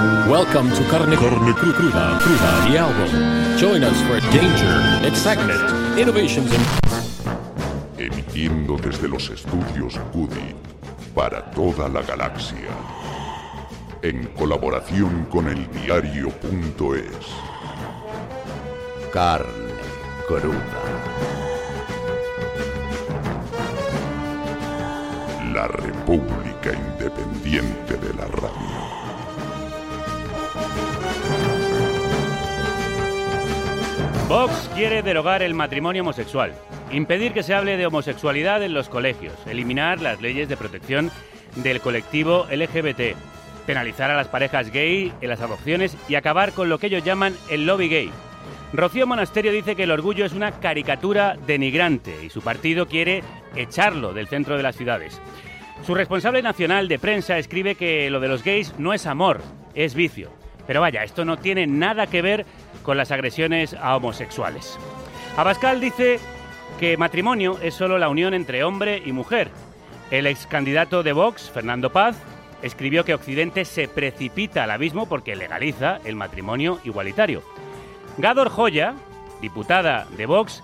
Welcome to Carne, Carne Cru- Cruda, Cruda, the album. Join us for danger, excitement, innovations, and Emitiendo desde los estudios Cudi para toda la galaxia. En colaboración con el diario.es. Carne cruda. La República Independiente de la Radio. Vox quiere derogar el matrimonio homosexual, impedir que se hable de homosexualidad en los colegios, eliminar las leyes de protección del colectivo LGBT, penalizar a las parejas gay en las adopciones y acabar con lo que ellos llaman el lobby gay. Rocío Monasterio dice que el orgullo es una caricatura denigrante y su partido quiere echarlo del centro de las ciudades. Su responsable nacional de prensa escribe que lo de los gays no es amor, es vicio. Pero vaya, esto no tiene nada que ver con las agresiones a homosexuales. Abascal dice que matrimonio es solo la unión entre hombre y mujer. El ex candidato de Vox, Fernando Paz, escribió que Occidente se precipita al abismo porque legaliza el matrimonio igualitario. Gador Joya, diputada de Vox,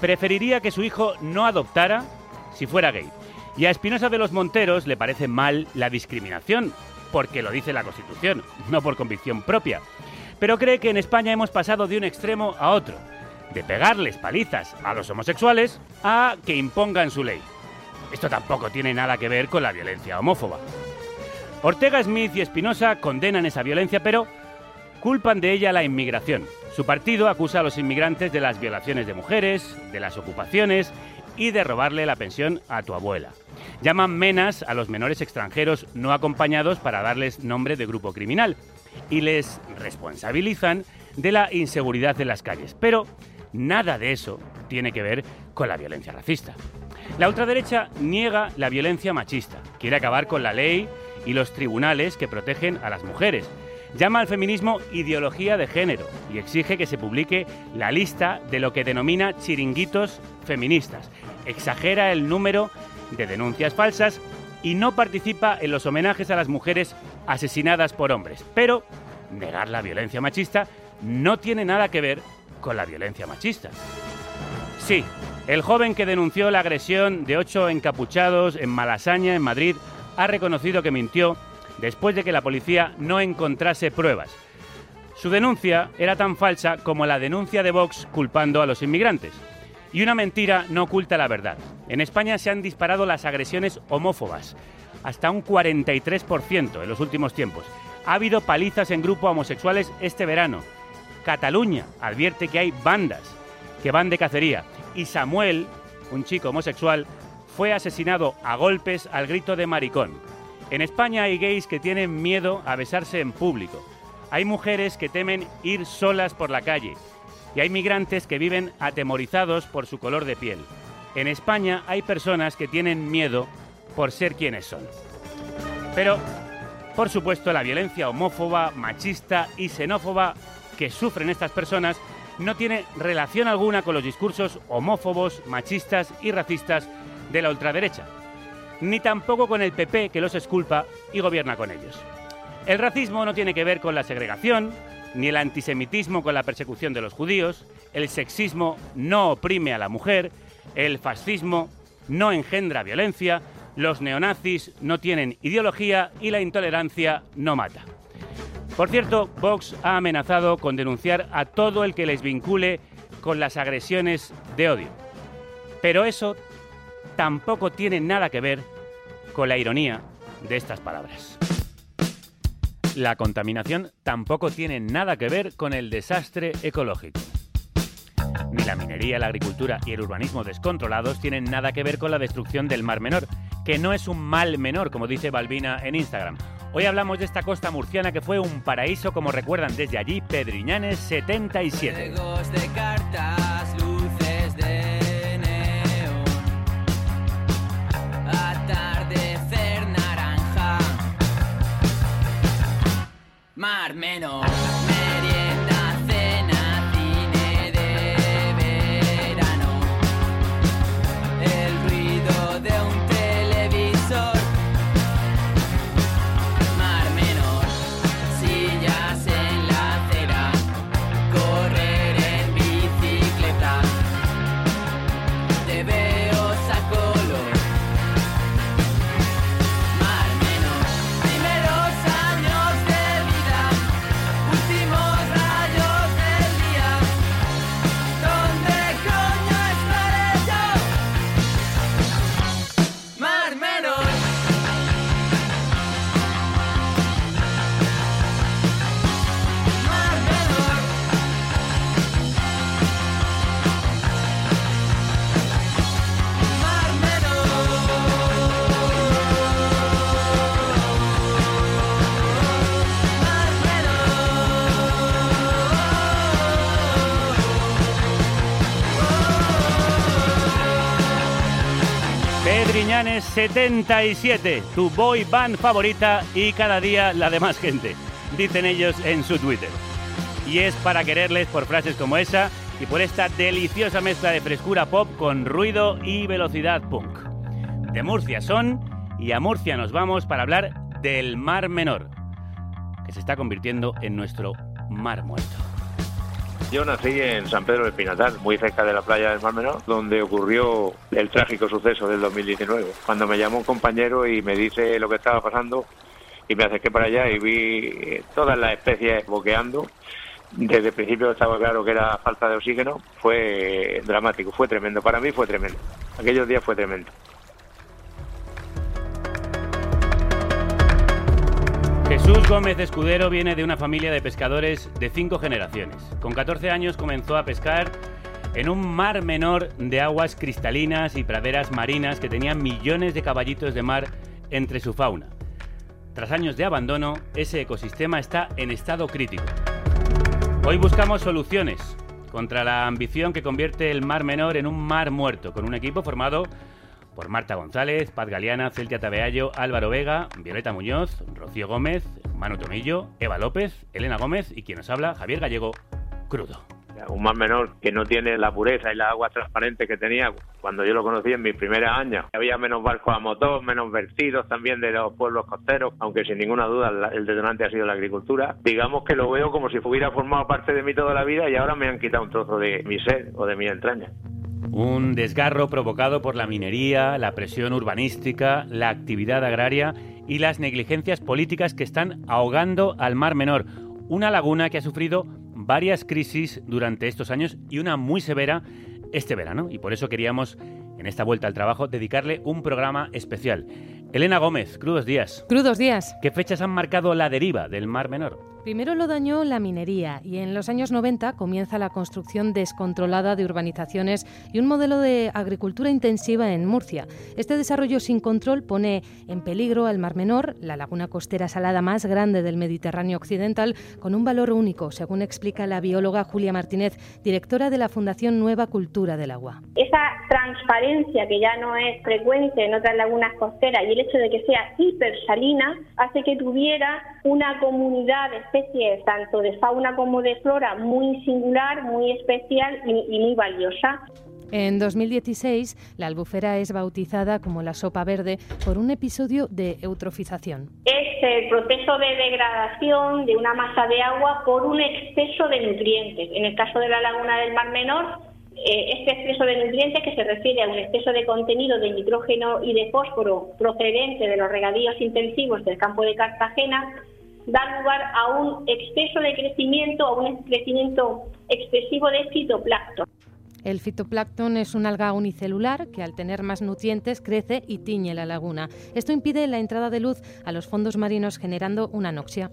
preferiría que su hijo no adoptara si fuera gay. Y a Espinosa de los Monteros le parece mal la discriminación, porque lo dice la Constitución, no por convicción propia. Pero cree que en España hemos pasado de un extremo a otro, de pegarles palizas a los homosexuales a que impongan su ley. Esto tampoco tiene nada que ver con la violencia homófoba. Ortega Smith y Espinosa condenan esa violencia, pero culpan de ella la inmigración. Su partido acusa a los inmigrantes de las violaciones de mujeres, de las ocupaciones y de robarle la pensión a tu abuela. Llaman menas a los menores extranjeros no acompañados para darles nombre de grupo criminal y les responsabilizan de la inseguridad de las calles. Pero nada de eso tiene que ver con la violencia racista. La ultraderecha niega la violencia machista, quiere acabar con la ley y los tribunales que protegen a las mujeres. Llama al feminismo ideología de género y exige que se publique la lista de lo que denomina chiringuitos feministas. Exagera el número de denuncias falsas y no participa en los homenajes a las mujeres asesinadas por hombres. Pero negar la violencia machista no tiene nada que ver con la violencia machista. Sí, el joven que denunció la agresión de ocho encapuchados en Malasaña, en Madrid, ha reconocido que mintió después de que la policía no encontrase pruebas. Su denuncia era tan falsa como la denuncia de Vox culpando a los inmigrantes. Y una mentira no oculta la verdad. En España se han disparado las agresiones homófobas, hasta un 43% en los últimos tiempos. Ha habido palizas en grupo homosexuales este verano. Cataluña advierte que hay bandas que van de cacería. Y Samuel, un chico homosexual, fue asesinado a golpes al grito de maricón. En España hay gays que tienen miedo a besarse en público. Hay mujeres que temen ir solas por la calle. Y hay migrantes que viven atemorizados por su color de piel. En España hay personas que tienen miedo por ser quienes son. Pero, por supuesto, la violencia homófoba, machista y xenófoba que sufren estas personas no tiene relación alguna con los discursos homófobos, machistas y racistas de la ultraderecha, ni tampoco con el PP que los esculpa y gobierna con ellos. El racismo no tiene que ver con la segregación, ni el antisemitismo con la persecución de los judíos, el sexismo no oprime a la mujer, el fascismo no engendra violencia, los neonazis no tienen ideología y la intolerancia no mata. Por cierto, Vox ha amenazado con denunciar a todo el que les vincule con las agresiones de odio. Pero eso tampoco tiene nada que ver con la ironía de estas palabras. La contaminación tampoco tiene nada que ver con el desastre ecológico. Ni la minería, la agricultura y el urbanismo descontrolados tienen nada que ver con la destrucción del Mar Menor, que no es un mal menor, como dice Balbina en Instagram. Hoy hablamos de esta costa murciana que fue un paraíso, como recuerdan desde allí Pedriñanes 77. Juegos de 77, tu boy band favorita y cada día la de más gente, dicen ellos en su Twitter. Y es para quererles por frases como esa y por esta deliciosa mezcla de frescura pop con ruido y velocidad punk. De Murcia son y a Murcia nos vamos para hablar del Mar Menor, que se está convirtiendo en nuestro Mar Muerto. Yo nací en San Pedro del Pinatar, muy cerca de la playa del Mar Menor, donde ocurrió el trágico suceso del 2019. Cuando me llamó un compañero y me dice lo que estaba pasando, y me acerqué para allá y vi eh, todas las especies boqueando. Desde el principio estaba claro que era falta de oxígeno. Fue eh, dramático, fue tremendo. Para mí fue tremendo. Aquellos días fue tremendo. Jesús Gómez Escudero viene de una familia de pescadores de cinco generaciones. Con 14 años comenzó a pescar en un mar menor de aguas cristalinas y praderas marinas que tenían millones de caballitos de mar entre su fauna. Tras años de abandono, ese ecosistema está en estado crítico. Hoy buscamos soluciones contra la ambición que convierte el mar menor en un mar muerto, con un equipo formado por Marta González, Paz Galeana, Celtia Tabeallo, Álvaro Vega, Violeta Muñoz, Rocío Gómez, Manu Tomillo, Eva López, Elena Gómez y quien nos habla, Javier Gallego, crudo. Un mar menor que no tiene la pureza y la agua transparente que tenía cuando yo lo conocí en mis primeros años. Había menos barcos a motor, menos vertidos también de los pueblos costeros, aunque sin ninguna duda el detonante ha sido la agricultura. Digamos que lo veo como si hubiera formado parte de mí toda la vida y ahora me han quitado un trozo de mi ser o de mi entraña. Un desgarro provocado por la minería, la presión urbanística, la actividad agraria y las negligencias políticas que están ahogando al Mar Menor. Una laguna que ha sufrido varias crisis durante estos años y una muy severa este verano. Y por eso queríamos, en esta vuelta al trabajo, dedicarle un programa especial. Elena Gómez, crudos días. Crudos días. ¿Qué fechas han marcado la deriva del Mar Menor? Primero lo dañó la minería y en los años 90 comienza la construcción descontrolada de urbanizaciones y un modelo de agricultura intensiva en Murcia. Este desarrollo sin control pone en peligro al Mar Menor, la laguna costera salada más grande del Mediterráneo occidental, con un valor único, según explica la bióloga Julia Martínez, directora de la Fundación Nueva Cultura del Agua. esa transparencia que ya no es frecuente en otras lagunas costeras y el hecho de que sea hipersalina hace que tuviera una comunidad de especies, tanto de fauna como de flora, muy singular, muy especial y, y muy valiosa. En 2016, la albufera es bautizada como la sopa verde por un episodio de eutrofización. Es el proceso de degradación de una masa de agua por un exceso de nutrientes. En el caso de la laguna del Mar Menor, este exceso de nutrientes, que se refiere a un exceso de contenido de nitrógeno y de fósforo procedente de los regadíos intensivos del campo de Cartagena, da lugar a un exceso de crecimiento, a un crecimiento excesivo de fitoplancton. El fitoplancton es un alga unicelular que al tener más nutrientes crece y tiñe la laguna. Esto impide la entrada de luz a los fondos marinos generando una anoxia.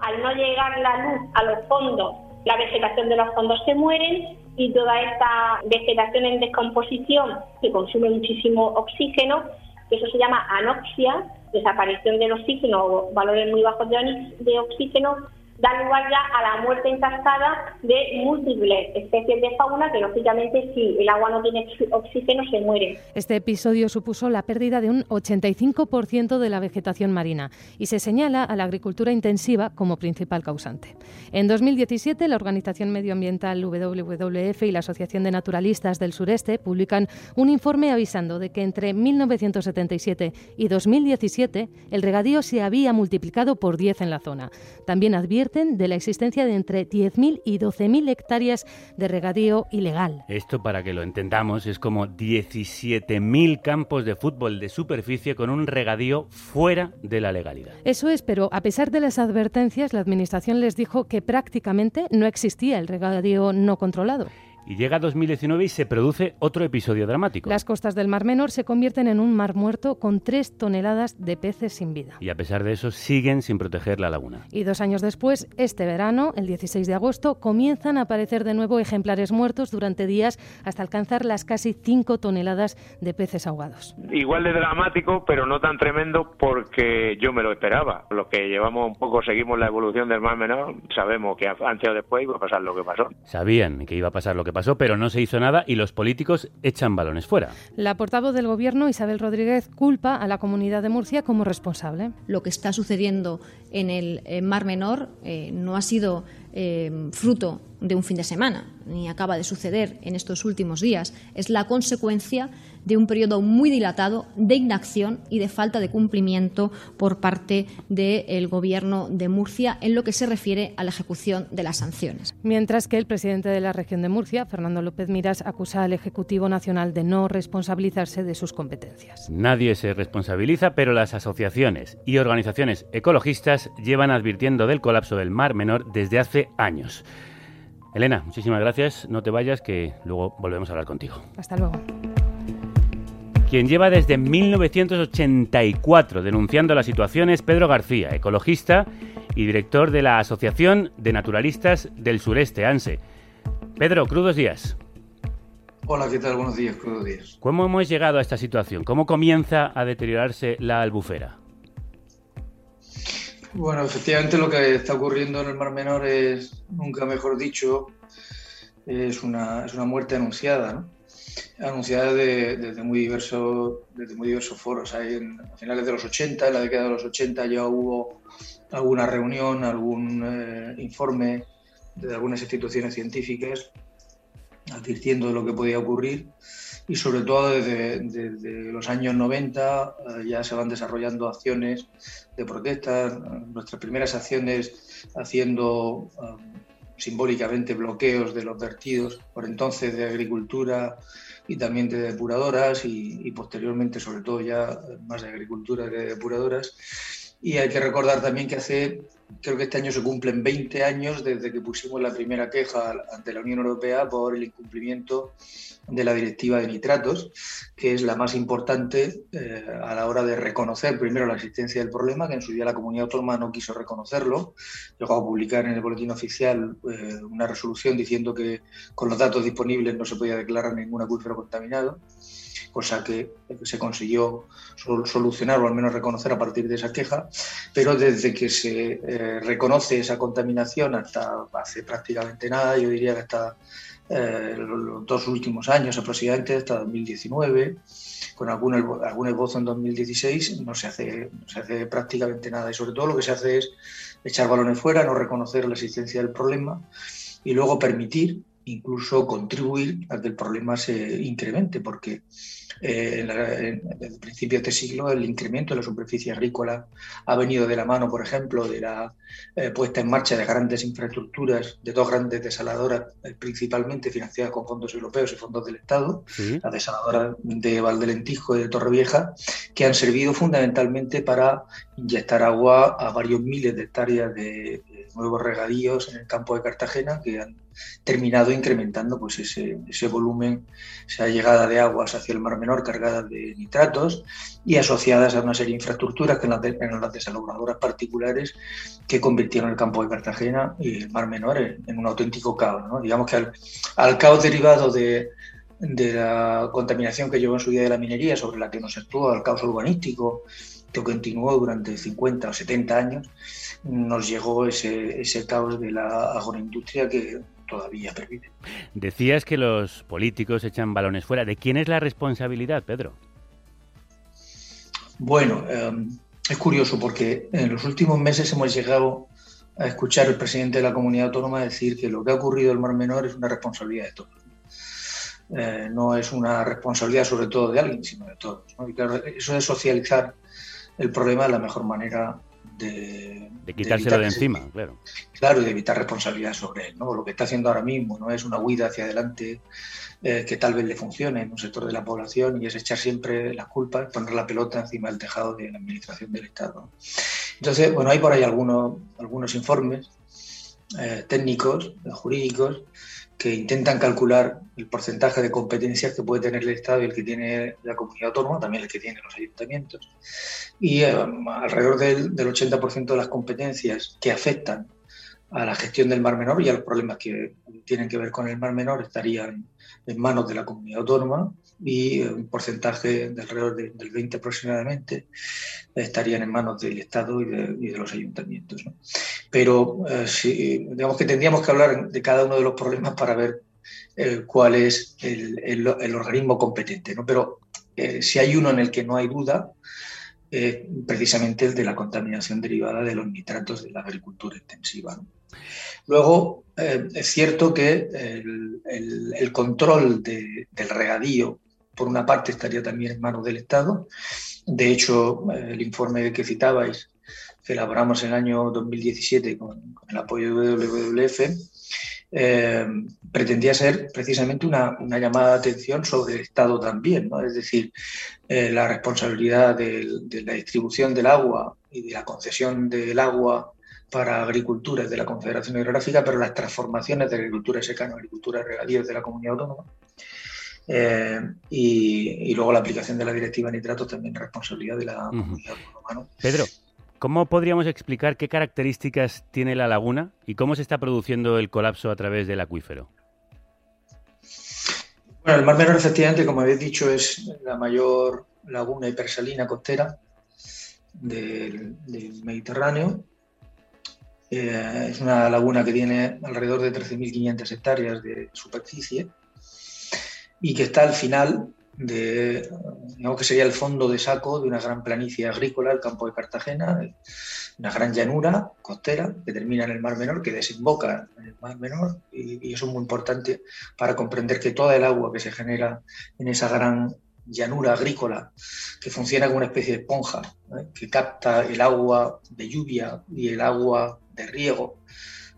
Al no llegar la luz a los fondos, la vegetación de los fondos se mueren y toda esta vegetación en descomposición que consume muchísimo oxígeno, que eso se llama anoxia, desaparición del oxígeno o valores muy bajos de, oxígeno, da lugar ya a la muerte en cascada de múltiples especies de fauna que, lógicamente, si el agua no tiene oxígeno, se mueren. Este episodio supuso la pérdida de un 85% de la vegetación marina y se señala a la agricultura intensiva como principal causante. En 2017, la organización medioambiental WWF y la Asociación de Naturalistas del Sureste publican un informe avisando de que entre 1977 y 2017 el regadío se había multiplicado por 10 en la zona. También advierten de la existencia de entre 10.000 y 12.000 hectáreas de regadío ilegal. Esto, para que lo entendamos, es como 17.000 campos de fútbol de superficie con un regadío fuera de la legalidad. Eso es, pero a pesar de las advertencias, la Administración les dijo que prácticamente no existía el regadío no controlado. Y llega 2019 y se produce otro episodio dramático. Las costas del Mar Menor se convierten en un mar muerto con tres toneladas de peces sin vida. Y a pesar de eso, siguen sin proteger la laguna. Y dos años después, este verano, el 16 de agosto, comienzan a aparecer de nuevo ejemplares muertos durante días hasta alcanzar las casi 5 toneladas de peces ahogados. Igual de dramático, pero no tan tremendo porque yo me lo esperaba. Los que llevamos un poco, seguimos la evolución del Mar Menor, sabemos que antes o después iba a pasar lo que pasó. Sabían que iba a pasar lo que pasó, pero no se hizo nada y los políticos echan balones fuera. La portavoz del Gobierno, Isabel Rodríguez, culpa a la comunidad de Murcia como responsable. Lo que está sucediendo en el Mar Menor eh, no ha sido eh, fruto de un fin de semana, ni acaba de suceder en estos últimos días. Es la consecuencia de un periodo muy dilatado de inacción y de falta de cumplimiento por parte del Gobierno de Murcia en lo que se refiere a la ejecución de las sanciones. Mientras que el presidente de la región de Murcia, Fernando López Miras, acusa al Ejecutivo Nacional de no responsabilizarse de sus competencias. Nadie se responsabiliza, pero las asociaciones y organizaciones ecologistas llevan advirtiendo del colapso del Mar Menor desde hace años. Elena, muchísimas gracias. No te vayas, que luego volvemos a hablar contigo. Hasta luego. Quien lleva desde 1984 denunciando la situación es Pedro García, ecologista y director de la Asociación de Naturalistas del Sureste, ANSE. Pedro, crudos días. Hola, ¿qué tal? Buenos días, crudos días. ¿Cómo hemos llegado a esta situación? ¿Cómo comienza a deteriorarse la albufera? Bueno, efectivamente lo que está ocurriendo en el Mar Menor es, nunca mejor dicho, es una, es una muerte anunciada, ¿no? anunciada de- desde, muy diversos, desde muy diversos foros. Hay en, a finales de los 80, en la década de los 80 ya hubo alguna reunión, algún eh, informe de algunas instituciones científicas advirtiendo de lo que podía ocurrir y sobre todo desde, desde los años 90 eh, ya se van desarrollando acciones de protesta, eh, nuestras primeras acciones haciendo eh, simbólicamente bloqueos de los vertidos por entonces de agricultura y también de depuradoras y, y posteriormente sobre todo ya más de agricultura que de depuradoras. Y hay que recordar también que hace, creo que este año se cumplen 20 años desde que pusimos la primera queja ante la Unión Europea por el incumplimiento de la directiva de nitratos, que es la más importante eh, a la hora de reconocer primero la existencia del problema, que en su día la comunidad autónoma no quiso reconocerlo, llegó a publicar en el boletín oficial eh, una resolución diciendo que con los datos disponibles no se podía declarar ningún acuífero contaminado, cosa que se consiguió sol- solucionar o al menos reconocer a partir de esa queja, pero desde que se eh, reconoce esa contaminación hasta hace prácticamente nada, yo diría que hasta eh, los, dos últimos años aproximadamente, hasta 2019, con algún, algún esbozo en 2016, no se, hace, no se hace prácticamente nada. Y sobre todo lo que se hace es echar balones fuera, no reconocer la existencia del problema y luego permitir incluso contribuir a que el problema se incremente, porque eh, en la- en- desde el principio de este siglo el incremento de la superficie agrícola ha venido de la mano, por ejemplo, de la eh, puesta en marcha de grandes infraestructuras, de dos grandes desaladoras, eh, principalmente financiadas con fondos europeos y fondos del Estado, Sí. la desaladora de Valdelentijo y de Torrevieja, que han servido fundamentalmente para inyectar agua a varios miles de hectáreas de, de nuevos regadíos en el campo de Cartagena, que han terminado incrementando pues, ese, ese volumen, esa llegada de aguas hacia el Mar Menor cargadas de nitratos y asociadas a una serie de infraestructuras que en las, de- en las desaladadoras particulares que convirtieron el campo de Cartagena y el Mar Menor en, en un auténtico caos. ¿no? Digamos que al, al caos derivado de, de la contaminación que llevó en su día de la minería, sobre la que nos actuó al caos urbanístico que continuó durante 50 o 70 años, nos llegó ese, ese caos de la agroindustria que todavía pervive. Decías que los políticos echan balones fuera. ¿De quién es la responsabilidad, Pedro? Bueno, eh, es curioso porque en los últimos meses hemos llegado a escuchar al presidente de la comunidad autónoma decir que lo que ha ocurrido en el Mar Menor es una responsabilidad de todos. Eh, no es una responsabilidad sobre todo de alguien, sino de todos. ¿no? Y claro, eso de socializar el problema es la mejor manera de, de quitárselo de, de encima, claro. Claro, y de evitar responsabilidad sobre él. ¿no? Lo que está haciendo ahora mismo no es una huida hacia adelante eh, que tal vez le funcione en un sector de la población y es echar siempre las culpas, poner la pelota encima del tejado de la administración del Estado. Entonces, bueno, hay por ahí algunos, algunos informes eh, técnicos, jurídicos, que intentan calcular el porcentaje de competencias que puede tener el Estado y el que tiene la comunidad autónoma, también el que tienen los ayuntamientos. Y eh, alrededor del, del 80% de las competencias que afectan a la gestión del Mar Menor y a los problemas que tienen que ver con el Mar Menor estarían en manos de la comunidad autónoma y un porcentaje de alrededor de, del 20 aproximadamente estarían en manos del Estado y de, los ayuntamientos. Pero eh, digamos que tendríamos que hablar de cada uno de los problemas para ver cuál es el, organismo competente. ¿no? Pero eh, si hay uno en el que no hay duda, precisamente el de la contaminación derivada de los nitratos de la agricultura intensiva. Luego, eh, es cierto que el, control de, del regadío, por una parte, estaría también en manos del Estado. De hecho, eh, el informe que citabais, que elaboramos en el año 2017 con, el apoyo de WWF, eh, pretendía ser precisamente una, llamada de atención sobre el Estado también, ¿no? es decir, eh, la responsabilidad de, la distribución del agua y de la concesión del agua para agricultura de la Confederación Hidrográfica, pero las transformaciones de agricultura secana a agricultura regadío de la comunidad autónoma. Eh, y, y, luego la aplicación de la directiva de nitratos también responsabilidad de la uh -huh. comunidad autónoma. ¿no? Pedro, ¿Cómo podríamos explicar qué características tiene la laguna y cómo se está produciendo el colapso a través del acuífero? Bueno, el Mar Menor, efectivamente, como habéis dicho, es la mayor laguna hipersalina costera del, del Mediterráneo. Eh, es una laguna que tiene alrededor de 13.500 hectáreas de superficie y que está al final de, digamos que sería el fondo de saco de una gran planicie agrícola, el campo de Cartagena, una gran llanura costera que termina en el Mar Menor, que desemboca en el Mar Menor, y, eso es muy importante para comprender que toda el agua que se genera en esa gran llanura agrícola, que funciona como una especie de esponja, que capta el agua de lluvia y el agua de riego,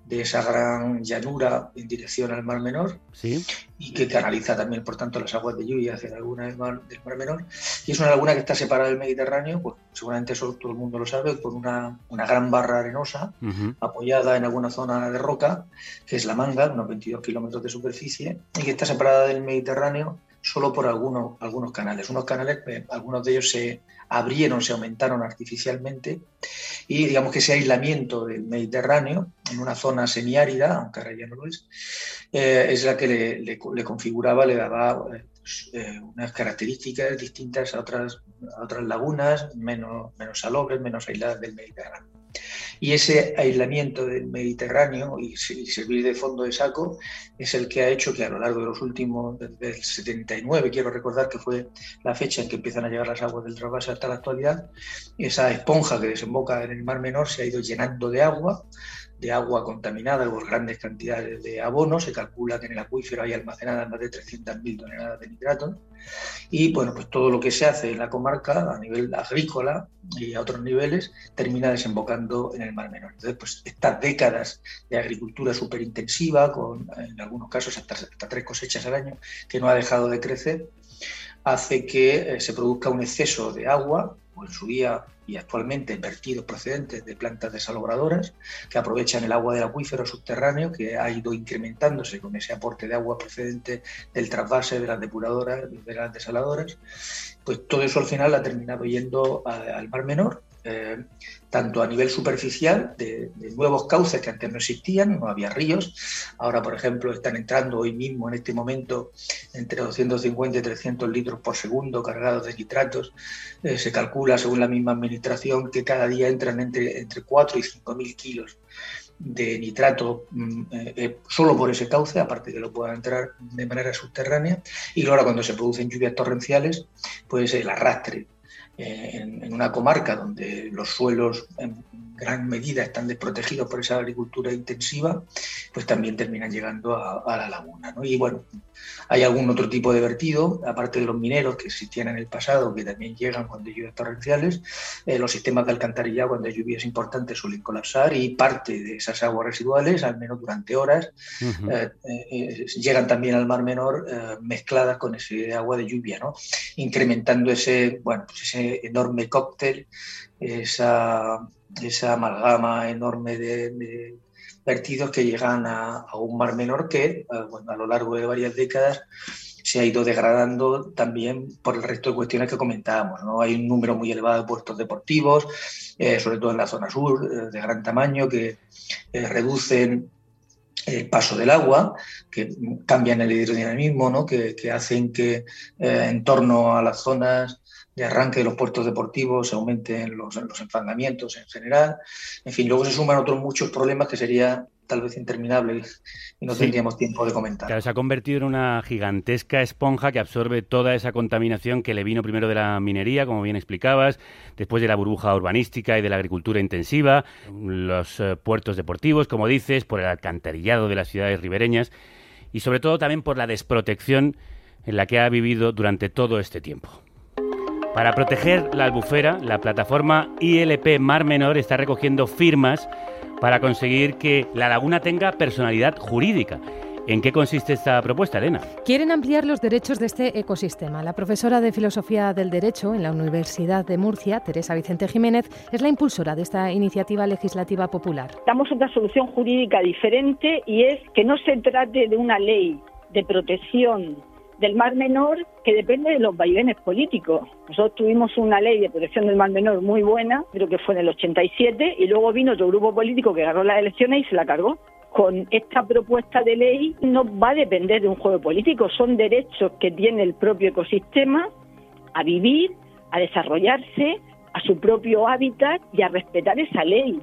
de esa gran llanura en dirección al Mar Menor ¿Sí? y que canaliza también, por tanto, las aguas de lluvia hacia la laguna del Mar, del Mar Menor. Y es una laguna que está separada del Mediterráneo, pues seguramente eso todo el mundo lo sabe, por una, una gran barra arenosa uh -huh. apoyada en alguna zona de roca, que es la Manga, unos 22 kilómetros de superficie, y que está separada del Mediterráneo solo por algunos, algunos canales. Unos canales, eh, algunos de ellos se abrieron, se aumentaron artificialmente y digamos que ese aislamiento del Mediterráneo en una zona semiárida, aunque ahora ya no lo es, eh, es la que le, le, configuraba, le daba pues, eh, unas características distintas a otras, a otras lagunas, menos, menos salobres, menos aisladas del Mediterráneo. Y ese aislamiento del Mediterráneo y servir de fondo de saco es el que ha hecho que a lo largo de los últimos, desde el 79, quiero recordar que fue la fecha en que empiezan a llegar las aguas del trasvase hasta la actualidad, esa esponja que desemboca en el Mar Menor se ha ido llenando de agua, de agua contaminada por grandes cantidades de abono. Se calcula que en el acuífero hay almacenadas más de 300.000 toneladas de nitratos. Y bueno, pues todo lo que se hace en la comarca a nivel agrícola y a otros niveles termina desembocando en el Mar Menor. Entonces, pues estas décadas de agricultura súper intensiva, con en algunos casos hasta, hasta tres cosechas al año, que no ha dejado de crecer, hace que eh, se produzca un exceso de agua, en su día y actualmente vertidos procedentes de plantas desalobradoras que aprovechan el agua del acuífero subterráneo que ha ido incrementándose con ese aporte de agua procedente del trasvase de las depuradoras, de las desaladoras, pues todo eso al final ha terminado yendo al Mar Menor eh, tanto a nivel superficial de, nuevos cauces que antes no existían, no había ríos. Ahora, por ejemplo, están entrando hoy mismo, en este momento, entre 250 y 300 litros por segundo cargados de nitratos. Eh, se calcula, según la misma administración, que cada día entran entre, entre 4 y 5 mil kilos de nitrato eh, solo por ese cauce, aparte que lo puedan entrar de manera subterránea, y ahora cuando se producen lluvias torrenciales, pues el arrastre en, en, una comarca donde los suelos en gran medida están desprotegidos por esa agricultura intensiva, pues también terminan llegando a, a la laguna. ¿no? Y bueno, hay algún otro tipo de vertido, aparte de los mineros que existían en el pasado, que también llegan cuando hay lluvias torrenciales, eh, los sistemas de alcantarillado cuando hay lluvias importantes suelen colapsar y parte de esas aguas residuales, al menos durante horas, uh -huh. eh, eh, llegan también al Mar Menor mezcladas con ese agua de lluvia, ¿no? incrementando ese, bueno, pues ese enorme cóctel, esa, esa amalgama enorme de, vertidos que llegan a, un mar menor que a lo largo de varias décadas se ha ido degradando también por el resto de cuestiones que comentábamos. ¿no? Hay un número muy elevado de puertos deportivos, eh, sobre todo en la zona sur, eh, de gran tamaño, que eh, reducen el paso del agua, que cambian el hidrodinamismo, ¿no? que hacen que en torno a las zonas de arranque de los puertos deportivos, se aumenten los, los enfangamientos en general. En fin, luego se suman otros muchos problemas que sería tal vez interminable y no sí. tendríamos tiempo de comentar. Claro, se ha convertido en una gigantesca esponja que absorbe toda esa contaminación que le vino primero de la minería, como bien explicabas, después de la burbuja urbanística y de la agricultura intensiva, los eh, puertos deportivos, como dices, por el alcantarillado de las ciudades ribereñas y sobre todo también por la desprotección en la que ha vivido durante todo este tiempo. Para proteger la albufera, la plataforma ILP Mar Menor está recogiendo firmas para conseguir que la laguna tenga personalidad jurídica. ¿En qué consiste esta propuesta, Elena? Quieren ampliar los derechos de este ecosistema. La profesora de Filosofía del Derecho en la Universidad de Murcia, Teresa Vicente Jiménez, es la impulsora de esta iniciativa legislativa popular. Damos otra solución jurídica diferente y es que no se trate de una ley de protección del Mar Menor que depende de los vaivenes políticos. Nosotros tuvimos una ley de protección del Mar Menor muy buena, creo que fue en el 87, y luego vino otro grupo político que agarró las elecciones y se la cargó. Con esta propuesta de ley no va a depender de un juego político, son derechos que tiene el propio ecosistema a vivir, a desarrollarse, a su propio hábitat y a respetar esa ley.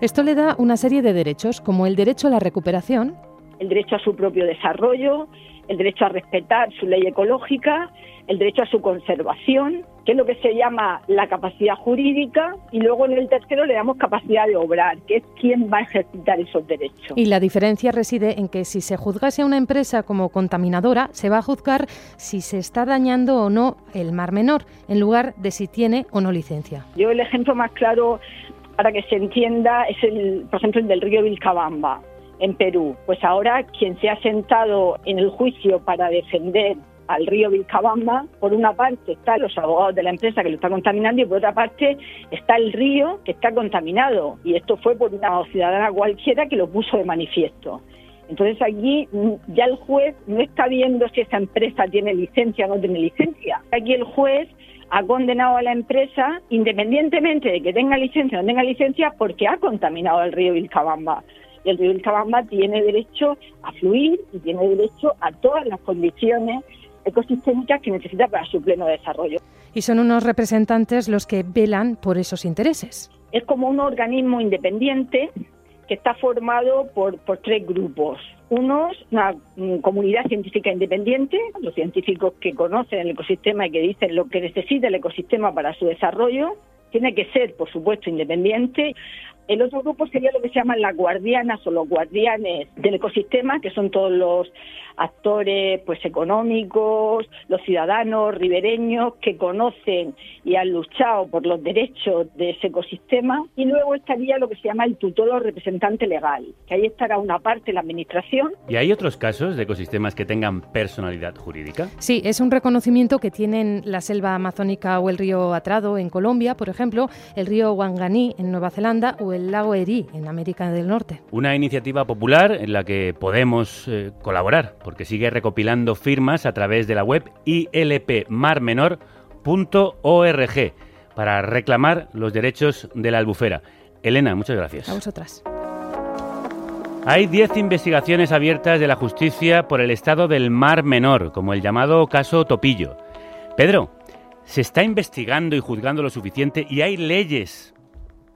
Esto le da una serie de derechos, como el derecho a la recuperación, el derecho a su propio desarrollo, el derecho a respetar su ley ecológica, el derecho a su conservación, que es lo que se llama la capacidad jurídica, y luego en el tercero le damos capacidad de obrar, que es quien va a ejercitar esos derechos. Y la diferencia reside en que si se juzgase a una empresa como contaminadora, se va a juzgar si se está dañando o no el mar menor, en lugar de si tiene o no licencia. Yo el ejemplo más claro para que se entienda es el, por ejemplo, el del río Vilcabamba en Perú. Pues ahora quien se ha sentado en el juicio para defender al río Vilcabamba, por una parte están los abogados de la empresa que lo está contaminando y por otra parte está el río que está contaminado. Y esto fue por una ciudadana cualquiera que lo puso de manifiesto. Entonces aquí ya el juez no está viendo si esa empresa tiene licencia o no tiene licencia. Aquí el juez ha condenado a la empresa independientemente de que tenga licencia o no tenga licencia porque ha contaminado el río Vilcabamba el río Vilcabamba tiene derecho a fluir y tiene derecho a todas las condiciones ecosistémicas que necesita para su pleno desarrollo. Y son unos representantes los que velan por esos intereses. Es como un organismo independiente que está formado por, por tres grupos. Unos, una comunidad científica independiente, los científicos que conocen el ecosistema y que dicen lo que necesita el ecosistema para su desarrollo. Tiene que ser, por supuesto, independiente. El otro grupo sería lo que se llaman las guardianas o los guardianes del ecosistema, que son todos los actores pues económicos, los ciudadanos ribereños que conocen y han luchado por los derechos de ese ecosistema. Y luego estaría lo que se llama el tutor o representante legal, que ahí estará una parte la administración. ¿Y hay otros casos de ecosistemas que tengan personalidad jurídica? Sí, es un reconocimiento que tienen la selva amazónica o el río Atrado en Colombia, por ejemplo, el río Wanganí en Nueva Zelanda o el lago Erie en América del Norte. Una iniciativa popular en la que podemos eh, colaborar, porque sigue recopilando firmas a través de la web ilpmarmenor.org. para reclamar los derechos de la albufera. Elena, muchas gracias. A vosotras. Hay 10 investigaciones abiertas de la justicia por el estado del Mar Menor, como el llamado caso Topillo. Pedro, ¿se está investigando y juzgando lo suficiente y hay leyes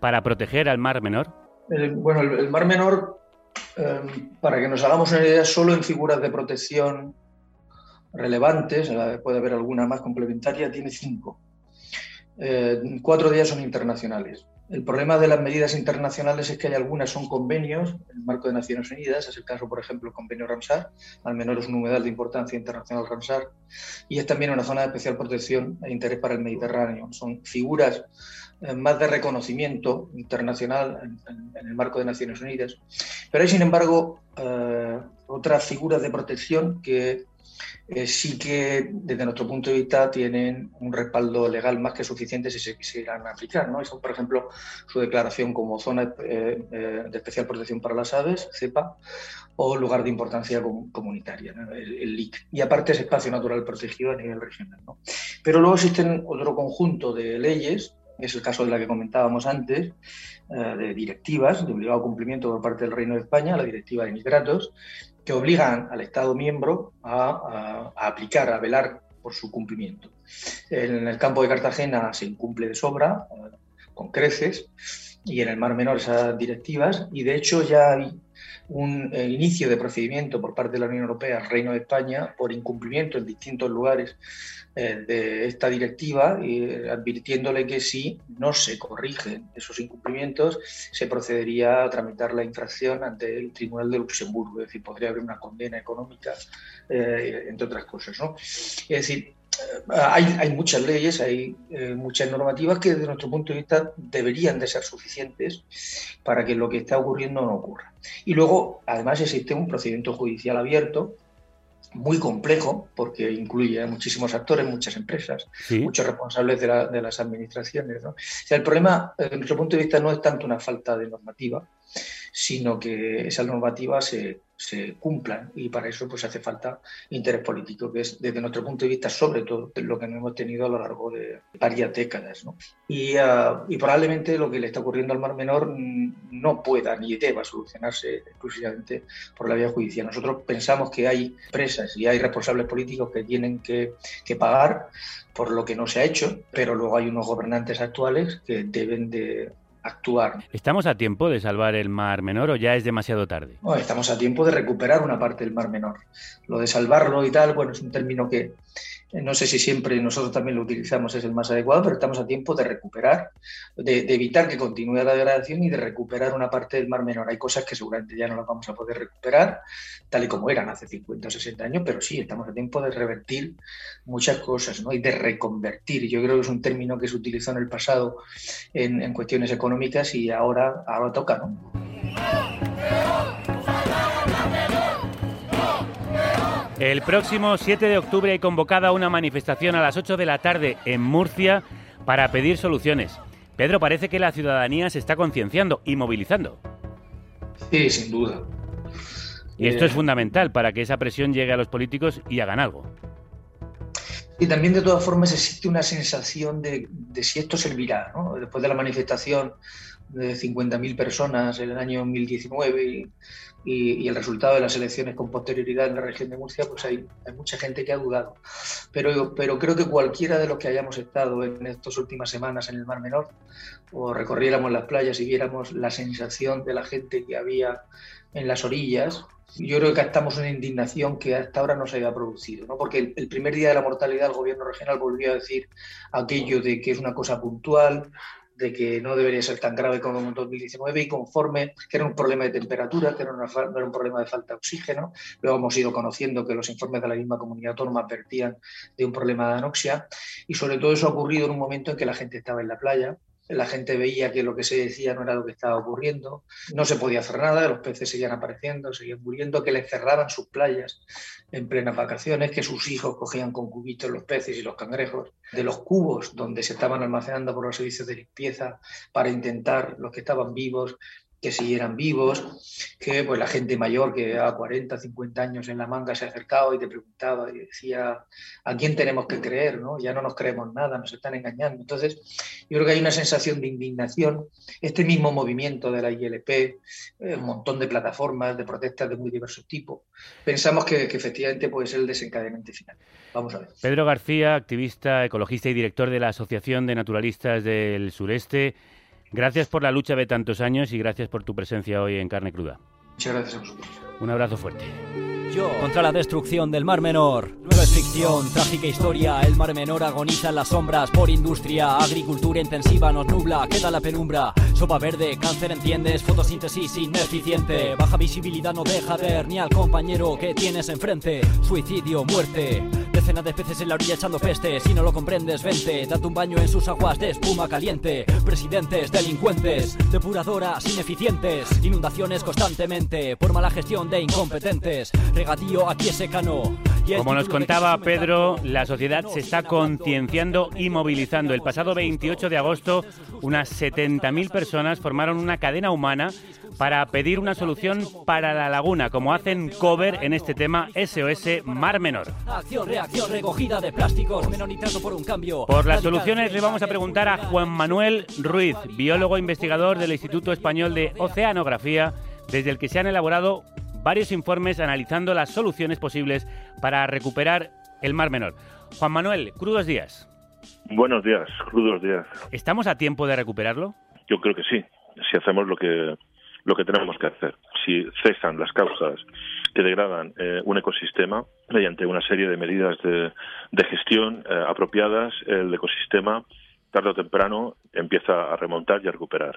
para proteger al Mar Menor? El- bueno, el, el Mar Menor, eh, para que nos hagamos una idea, solo en figuras de protección relevantes, puede haber alguna más complementaria, tiene cinco. Eh, cuatro de ellas son internacionales. El problema de las medidas internacionales es que hay algunas son convenios en el marco de Naciones Unidas, es el caso, por ejemplo, el convenio Ramsar, al menor es un humedal de importancia internacional Ramsar, y es también una zona de especial protección e interés para el Mediterráneo. Son figuras más de reconocimiento internacional en, en- el marco de Naciones Unidas. Pero hay, sin embargo, eh, otras figuras de protección que eh, sí que, desde nuestro punto de vista, tienen un respaldo legal más que suficiente si se quisieran aplicar. ¿no? Y son, por ejemplo, su declaración como zona eh, eh, de especial protección para las aves, CEPA, o lugar de importancia com- comunitaria, ¿no? el, el LIC. Y aparte es espacio natural protegido a nivel regional. ¿no? Pero luego existen otro conjunto de leyes, es el caso de la que comentábamos antes, eh, de directivas de obligado cumplimiento por parte del Reino de España, la directiva de nitratos, que obligan al Estado miembro a, a- aplicar, a velar por su cumplimiento. En el campo de Cartagena se incumple de sobra, eh, con creces, y en el Mar Menor esas directivas, y de hecho ya hay un eh, inicio de procedimiento por parte de la Unión Europea al Reino de España por incumplimiento en distintos lugares eh, de esta directiva, eh, advirtiéndole que si no se corrigen esos incumplimientos, se procedería a tramitar la infracción ante el Tribunal de Luxemburgo, es decir, podría haber una condena económica, entre otras cosas. ¿no? Es decir, hay, muchas leyes, hay muchas normativas que desde nuestro punto de vista deberían de ser suficientes para que lo que está ocurriendo no ocurra. Y luego, además, existe un procedimiento judicial abierto muy complejo, porque incluye a muchísimos actores, muchas empresas, Sí. muchos responsables de, la- de las administraciones. ¿no? O sea, el problema, desde nuestro punto de vista, no es tanto una falta de normativa, sino que esas normativas se, se cumplan y para eso pues hace falta interés político, que es desde nuestro punto de vista sobre todo lo que no hemos tenido a lo largo de varias décadas. Y, ah, y probablemente lo que le está ocurriendo al Mar Menor no pueda ni deba solucionarse exclusivamente por la vía judicial. Nosotros pensamos que hay empresas y hay responsables políticos que tienen que, que pagar por lo que no se ha hecho, pero luego hay unos gobernantes actuales que deben de actuar. ¿Estamos a tiempo de salvar el Mar Menor o ya es demasiado tarde? Bueno, estamos a tiempo de recuperar una parte del Mar Menor. Lo de salvarlo y tal, bueno, es un término que no sé si siempre nosotros también lo utilizamos, es el más adecuado, pero estamos a tiempo de recuperar, de, evitar que continúe la degradación y de recuperar una parte del Mar Menor. Hay cosas que seguramente ya no las vamos a poder recuperar tal y como eran hace 50 o 60 años, pero sí, estamos a tiempo de revertir muchas cosas ¿no? y de reconvertir. Yo creo que es un término que se utilizó en el pasado en, en cuestiones económicas y ahora, ahora toca, ¿no? El próximo 7 de octubre hay convocada una manifestación a las 8 de la tarde en Murcia para pedir soluciones. Pedro, parece que la ciudadanía se está concienciando y movilizando. Sí, sin duda. Y esto Eh, es fundamental para que esa presión llegue a los políticos y hagan algo. Y también, de todas formas, existe una sensación de, de si esto servirá. ¿no? Después de la manifestación de 50.000 personas en el año 2019 y, y- y el resultado de las elecciones con posterioridad en la región de Murcia, pues hay, hay mucha gente que ha dudado. Pero, pero creo que cualquiera de los que hayamos estado en estas últimas semanas en el Mar Menor o recorriéramos las playas y viéramos la sensación de la gente que había en las orillas, yo creo que captamos una indignación que hasta ahora no se había producido, ¿no? porque el, el primer día de la mortalidad el gobierno regional volvió a decir aquello de que es una cosa puntual, de que no debería ser tan grave como en 2019 y conforme que era un problema de temperatura, que era era un problema de falta de oxígeno. Luego hemos ido conociendo que los informes de la misma comunidad autónoma advertían de un problema de anoxia y sobre todo eso ha ocurrido en un momento en que la gente estaba en la playa, la gente veía que lo que se decía no era lo que estaba ocurriendo, no se podía hacer nada, los peces seguían apareciendo, seguían muriendo, que les cerraban sus playas en plenas vacaciones, que sus hijos cogían con cubitos los peces y los cangrejos, de los cubos donde se estaban almacenando por los servicios de limpieza para intentar, los que estaban vivos, que siguieran vivos, que pues la gente mayor que a 40, 50 años en la manga se acercaba y te preguntaba y decía, ¿a quién tenemos que creer? ¿no? Ya no nos creemos nada, nos están engañando. Entonces, yo creo que hay una sensación de indignación. Este mismo movimiento de la ILP, eh, un montón de plataformas de protestas de muy diversos tipos, pensamos que, que efectivamente puede ser el desencadenante final. Vamos a ver. Pedro García, activista, ecologista y director de la Asociación de Naturalistas del Sureste. Gracias por la lucha de tantos años y gracias por tu presencia hoy en Carne Cruda. Muchas gracias a vosotros. Un abrazo fuerte. Contra la destrucción del Mar Menor. No es ficción, trágica historia. El Mar Menor agoniza en las sombras por industria. Agricultura intensiva nos nubla, queda la penumbra. Sopa verde, cáncer entiendes, fotosíntesis ineficiente. Baja visibilidad no deja ver ni al compañero que tienes enfrente. Suicidio, muerte. Decenas de peces en la orilla echando peste. Si no lo comprendes, vente. Date un baño en sus aguas de espuma caliente. Presidentes, delincuentes, depuradoras ineficientes. Inundaciones constantemente por mala gestión de incompetentes. Regadío aquí es secano. Y el Como nos contaba Pedro, la sociedad se está concienciando y movilizando. El pasado 28 de agosto, unas 70.000 personas formaron una cadena humana para pedir una solución para la laguna, como hacen cover en este tema SOS Mar Menor. Acción, reacción, recogida de plásticos, por un cambio. Por las soluciones le vamos a preguntar a Juan Manuel Ruiz, biólogo investigador del Instituto Español de Oceanografía, desde el que se han elaborado varios informes analizando las soluciones posibles para recuperar el Mar Menor. Juan Manuel, crudos días. Buenos días, crudos días. ¿Estamos a tiempo de recuperarlo? Yo creo que sí, si hacemos lo que lo que tenemos que hacer. Si cesan las causas que degradan eh, un ecosistema mediante una serie de medidas de, de gestión eh, apropiadas, el ecosistema tarde o temprano empieza a remontar y a recuperar.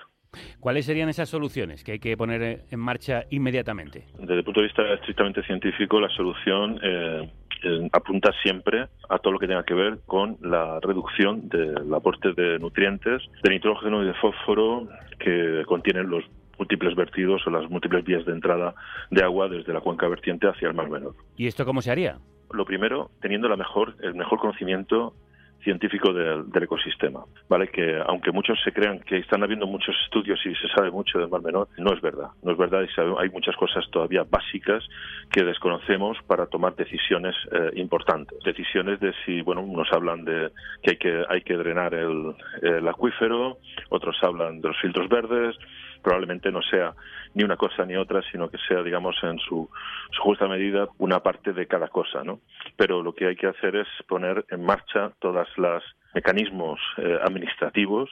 ¿Cuáles serían esas soluciones que hay que poner eh, en marcha inmediatamente? Desde el punto de vista estrictamente científico, la solución eh, eh, apunta siempre a todo lo que tenga que ver con la reducción del aporte de nutrientes, de nitrógeno y de fósforo que contienen los múltiples vertidos o las múltiples vías de entrada de agua desde la cuenca vertiente hacia el Mar Menor. ¿Y esto cómo se haría? Lo primero, teniendo la mejor, el mejor conocimiento científico del, del, ecosistema, ¿vale? Que aunque muchos se crean que están habiendo muchos estudios y se sabe mucho del Mar Menor, no es verdad. No es verdad y sabe, hay muchas cosas todavía básicas que desconocemos para tomar decisiones eh, importantes. Decisiones de si, bueno, unos hablan de que hay que, hay que drenar el, el acuífero, otros hablan de los filtros verdes, probablemente no sea ni una cosa ni otra, sino que sea, digamos, en su, su, justa medida una parte de cada cosa, ¿no? Pero lo que hay que hacer es poner en marcha todas las mecanismos eh, administrativos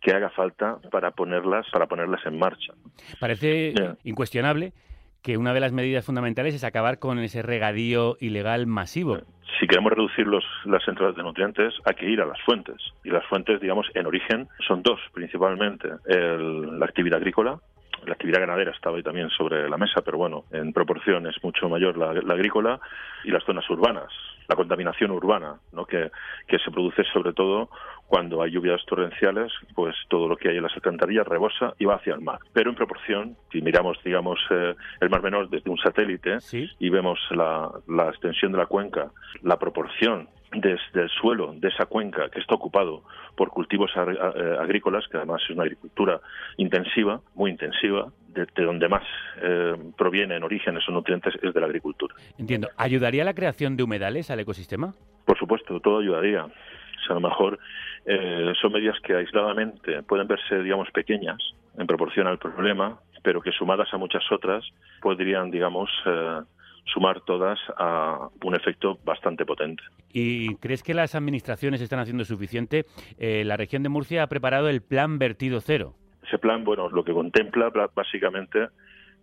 que haga falta para ponerlas para ponerlas en marcha. Parece yeah. incuestionable que una de las medidas fundamentales es acabar con ese regadío ilegal masivo. Si queremos reducir los, las entradas de nutrientes, hay que ir a las fuentes. Y las fuentes, digamos, en origen son dos, principalmente. La actividad agrícola, la actividad ganadera estaba ahí también sobre la mesa, pero bueno, en proporción es mucho mayor la, la agrícola y las zonas urbanas, la contaminación urbana, ¿no? que, que se produce sobre todo cuando hay lluvias torrenciales, pues todo lo que hay en las alcantarillas rebosa y va hacia el mar. Pero en proporción, si miramos, digamos, eh, el Mar Menor desde un satélite ¿Sí? y vemos la, la extensión de la cuenca, la proporción desde el suelo de esa cuenca que está ocupado por cultivos agrícolas, que además es una agricultura intensiva, muy intensiva, de, de donde más eh, proviene en origen esos nutrientes es de la agricultura. Entiendo. ¿Ayudaría la creación de humedales al ecosistema? Por supuesto, todo ayudaría. O sea, a lo mejor eh, son medidas que aisladamente pueden verse, digamos, pequeñas en proporción al problema, pero que sumadas a muchas otras podrían, digamos, eh, sumar todas a un efecto bastante potente. ¿Y crees que las administraciones están haciendo suficiente? Eh, la región de Murcia ha preparado el plan vertido cero. Ese plan, bueno, lo que contempla básicamente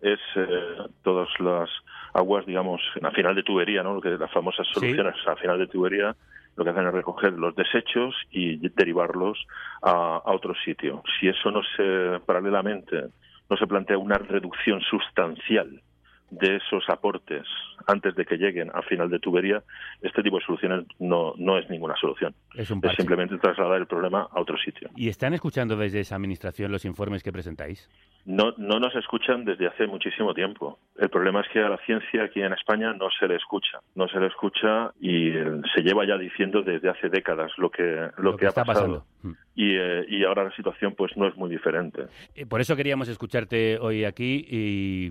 es eh, todas las aguas, digamos, a final de tubería, ¿no? Lo que las famosas soluciones ¿Sí? a final de tubería, lo que hacen es recoger los desechos y derivarlos a, a otro sitio. Si eso no se paralelamente no se plantea una reducción sustancial de esos aportes antes de que lleguen al final de tubería, este tipo de soluciones no, no es ninguna solución. Es un Es simplemente trasladar el problema a otro sitio. ¿Y están escuchando desde esa administración los informes que presentáis? No, no nos escuchan desde hace muchísimo tiempo. El problema es que a la ciencia aquí en España no se le escucha. No se le escucha y eh, se lleva ya diciendo desde hace décadas lo que, lo, que, ha está pasado. pasando. Y, eh, y ahora la situación pues no es muy diferente. Eh, Por eso queríamos escucharte hoy aquí y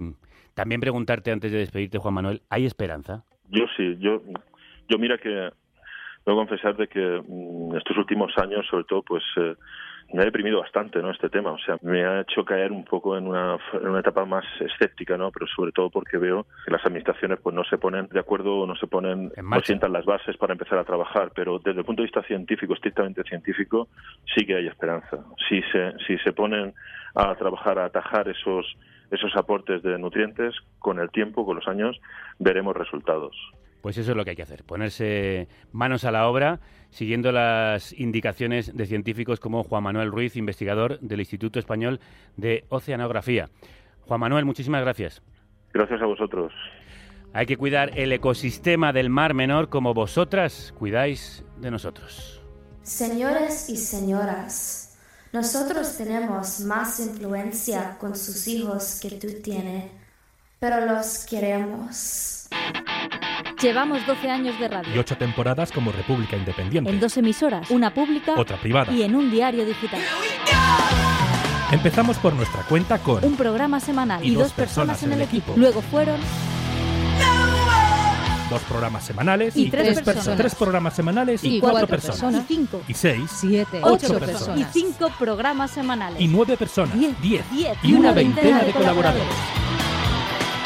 también preguntarte antes de despedirte, Juan Manuel, ¿hay esperanza? Yo sí, yo, yo mira que debo confesar de que mm, estos últimos años, sobre todo, pues eh, me ha deprimido bastante, ¿no? Este tema, o sea, me ha hecho caer un poco en una, en una etapa más escéptica, ¿no? Pero sobre todo porque veo que las administraciones, pues no se ponen de acuerdo, o no se ponen, no sientan las bases para empezar a trabajar. Pero desde el punto de vista científico, estrictamente científico, sí que hay esperanza. Si se, si se ponen a trabajar, a atajar esos esos aportes de nutrientes, con el tiempo, con los años, veremos resultados. Pues eso es lo que hay que hacer, ponerse manos a la obra, siguiendo las indicaciones de científicos como Juan Manuel Ruiz, investigador del Instituto Español de Oceanografía. Juan Manuel, muchísimas gracias. Gracias a vosotros. Hay que cuidar el ecosistema del Mar Menor como vosotras cuidáis de nosotros. Señores y señoras, nosotros tenemos más influencia con sus hijos que tú tienes, pero los queremos. Llevamos 12 años de radio. y ocho temporadas como República Independiente. En dos emisoras, una pública Otra privada. y en un diario digital. Empezamos por nuestra cuenta con Un programa semanal Y dos personas en el equipo. Luego fueron dos programas semanales Y tres personas. tres programas semanales y, cuatro, personas. Y cinco. Y seis. Siete. Ocho Ocho personas. personas. Y cinco programas semanales. Y nueve personas. Diez. Diez. Diez. Y una veintena de colaboradores.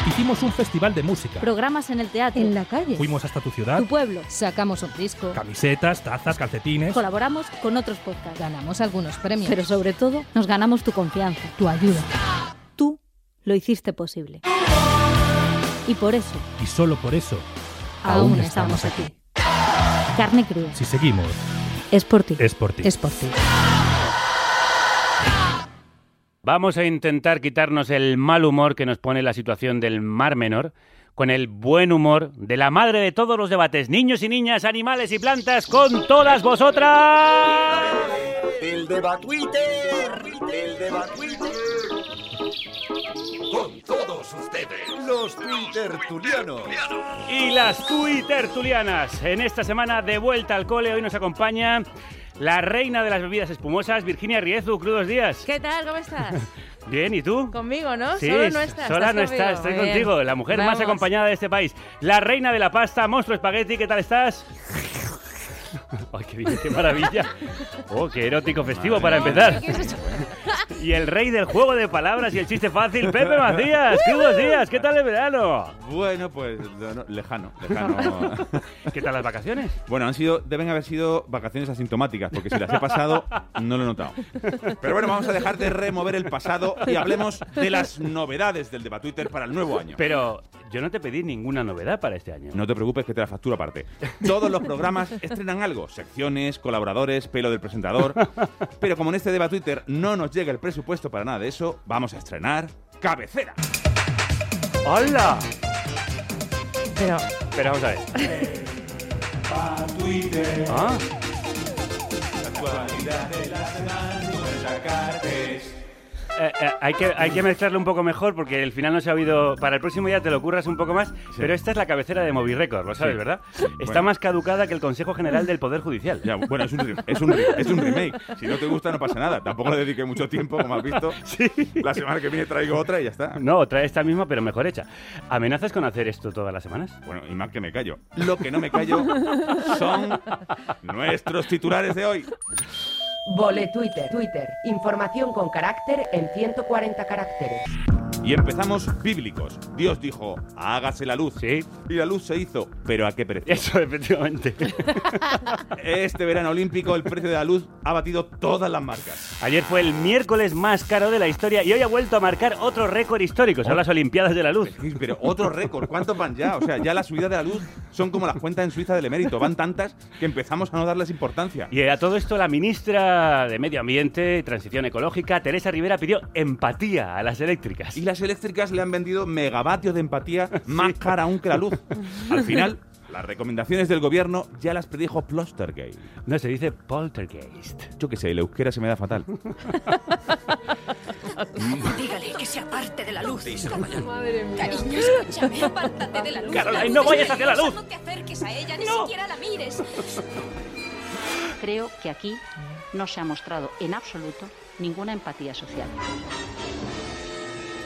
Hicimos un festival de música. Programas en el teatro. En la calle. Fuimos hasta tu ciudad. Tu pueblo. Sacamos un disco. Camisetas, tazas, calcetines. Colaboramos con otros podcasts. Ganamos algunos premios. Pero sobre todo, nos ganamos tu confianza, tu ayuda. Tú lo hiciste posible. Y por eso, Y solo por eso. aún, estamos aquí. Carne cruda. Si seguimos. Es por ti. Es por ti. Es por ti. Vamos a intentar quitarnos el mal humor que nos pone la situación del Mar Menor con el buen humor de la madre de todos los debates, niños y niñas, animales y plantas, con todas vosotras. El deba Twitter, el deba Twitter. Con todos ustedes, los Twittertulianos. Y las Twittertulianas. En esta semana de vuelta al cole, hoy nos acompaña la reina de las bebidas espumosas, Virginia Riezu. Crudos días. ¿Qué tal? ¿Cómo estás? Bien, ¿y tú? Conmigo, ¿no? Sí, Solo no estás. sola estás no conmigo. estás, estoy bien. contigo, la mujer más Vamos. acompañada de este país. La reina de la pasta, monstruo espagueti, ¿qué tal estás? Ay, qué bien, qué maravilla. Oh, qué erótico festivo para empezar. Y el rey del juego de palabras y el chiste fácil, Pepe Macías. ¡Crudos días! ¿Qué tal el verano? Bueno, pues no, no, lejano, lejano. ¿Qué tal las vacaciones? Bueno, han sido, deben haber sido vacaciones asintomáticas, porque si las he pasado, no lo he notado. Pero bueno, vamos a dejar de remover el pasado y hablemos de las novedades del Deba Twitter para el nuevo año. Pero yo no te pedí ninguna novedad para este año. No te preocupes que te la facturo aparte. Todos los programas estrenan algo, secciones, colaboradores, pelo del presentador. Pero como en este Deba Twitter no nos llega el presupuesto para nada de eso, vamos a estrenar cabecera. ¡Hola! Pero, pero vamos a ver. Twitter. Ah. La actualidad de la semana, cartes. Eh, eh, hay, que, hay que mezclarlo un poco mejor porque el final no se ha oído. Para el próximo día te lo curras un poco más. Pero esta es la cabecera de Moby Record, lo sabes. ¿verdad? Está Bueno. más caducada que el Consejo General del Poder Judicial. Ya, bueno, es un, es, un, es un remake. Si no te gusta, no pasa nada. Tampoco le dediqué mucho tiempo, como has visto. La semana que viene traigo otra y ya está. No, trae esta misma, pero mejor hecha. ¿Amenazas con hacer esto todas las semanas? Bueno, y más que me callo. Lo que no me callo son nuestros titulares de hoy. Vole Twitter. Twitter. Información con carácter en 140 caracteres. Y empezamos bíblicos. Dios dijo, hágase la luz. Sí. Y la luz se hizo. ¿Pero a qué precio? Eso, efectivamente. Este verano olímpico el precio de la luz ha batido todas las marcas. Ayer fue el miércoles más caro de la historia y hoy ha vuelto a marcar otro récord histórico. Son las Olimpiadas de la Luz. Pero otro récord, ¿cuántos van ya? O sea, ya las subidas de la luz son como las cuentas en Suiza del emérito. Van tantas que empezamos a no darles importancia. Y a todo esto la ministra de Medio Ambiente y Transición Ecológica, Teresa Rivera, pidió empatía a las eléctricas. Y la las eléctricas le han vendido megavatios de empatía más cara aún que la luz. Al final, las recomendaciones del gobierno ya las predijo Plostergate. No, se dice poltergeist. Yo qué sé, el euskera se me da fatal. Dígale que se aparte de la luz. Madre mía. Cariño, escúchame, apártate de la luz. Caroline, no vayas hacia la luz. No te acerques a ella, ni siquiera la mires. Creo que aquí no se ha mostrado en absoluto ninguna empatía social.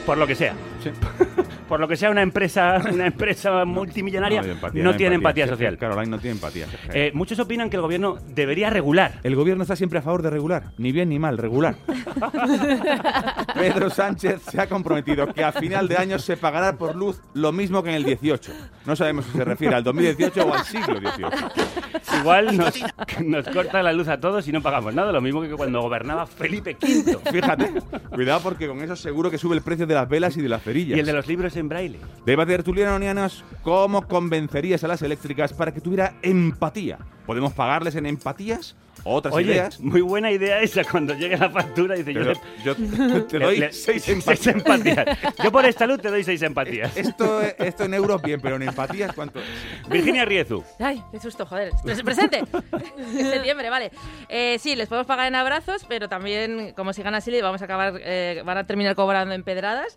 Por lo que sea. Por lo que sea una empresa, una empresa multimillonaria no, hay tiene empatía, Sí, social. Caroline no tiene empatía. Eh, muchos opinan que el gobierno debería regular. El gobierno está siempre a favor de regular, ni bien ni mal, regular. Pedro Sánchez se ha comprometido que a final de año se pagará por luz lo mismo que en el 18. No sabemos si se refiere al 2018 o al siglo XVIII. Igual nos, nos corta la luz a todos y no pagamos nada, lo mismo que cuando gobernaba Felipe V. Fíjate, cuidado porque con eso seguro que sube el precio de las velas y de las cerillas. Y el de los libros en braille. Debate tertuliano, nianos, ¿cómo convencerías a las eléctricas para que tuviera empatía? ¿Podemos pagarles en empatías? ¿Otras Oye, ideas? muy buena idea esa cuando llegue la factura y dice Pero yo, yo te doy le- seis empatías. empatías. Yo por esta luz te doy seis empatías. Esto, esto en euros bien, pero en empatías, ¿cuánto es? Virginia Riezu. Ay, qué susto, joder. Pres- Presente. En septiembre, vale. Eh, sí, les podemos pagar en abrazos, pero también, como sigan así, le vamos a acabar, eh, van a terminar cobrando en pedradas.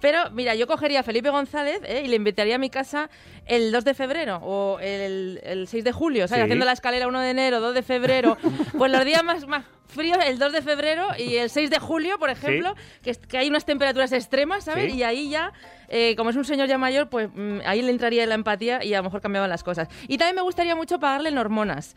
Pero mira, yo cogería a Felipe González eh, y le invitaría a mi casa el 2 de febrero o el, el 6 de julio, ¿sabes? Sí. Haciendo la escalera 1 de enero, 2 de febrero. Pues los días más, más fríos, el 2 de febrero y el 6 de julio, por ejemplo, que, hay unas temperaturas extremas, ¿sabes? Sí. Y ahí ya, eh, como es un señor ya mayor, pues mm, ahí le entraría la empatía y a lo mejor cambiaban las cosas. Y también me gustaría mucho pagarle en hormonas.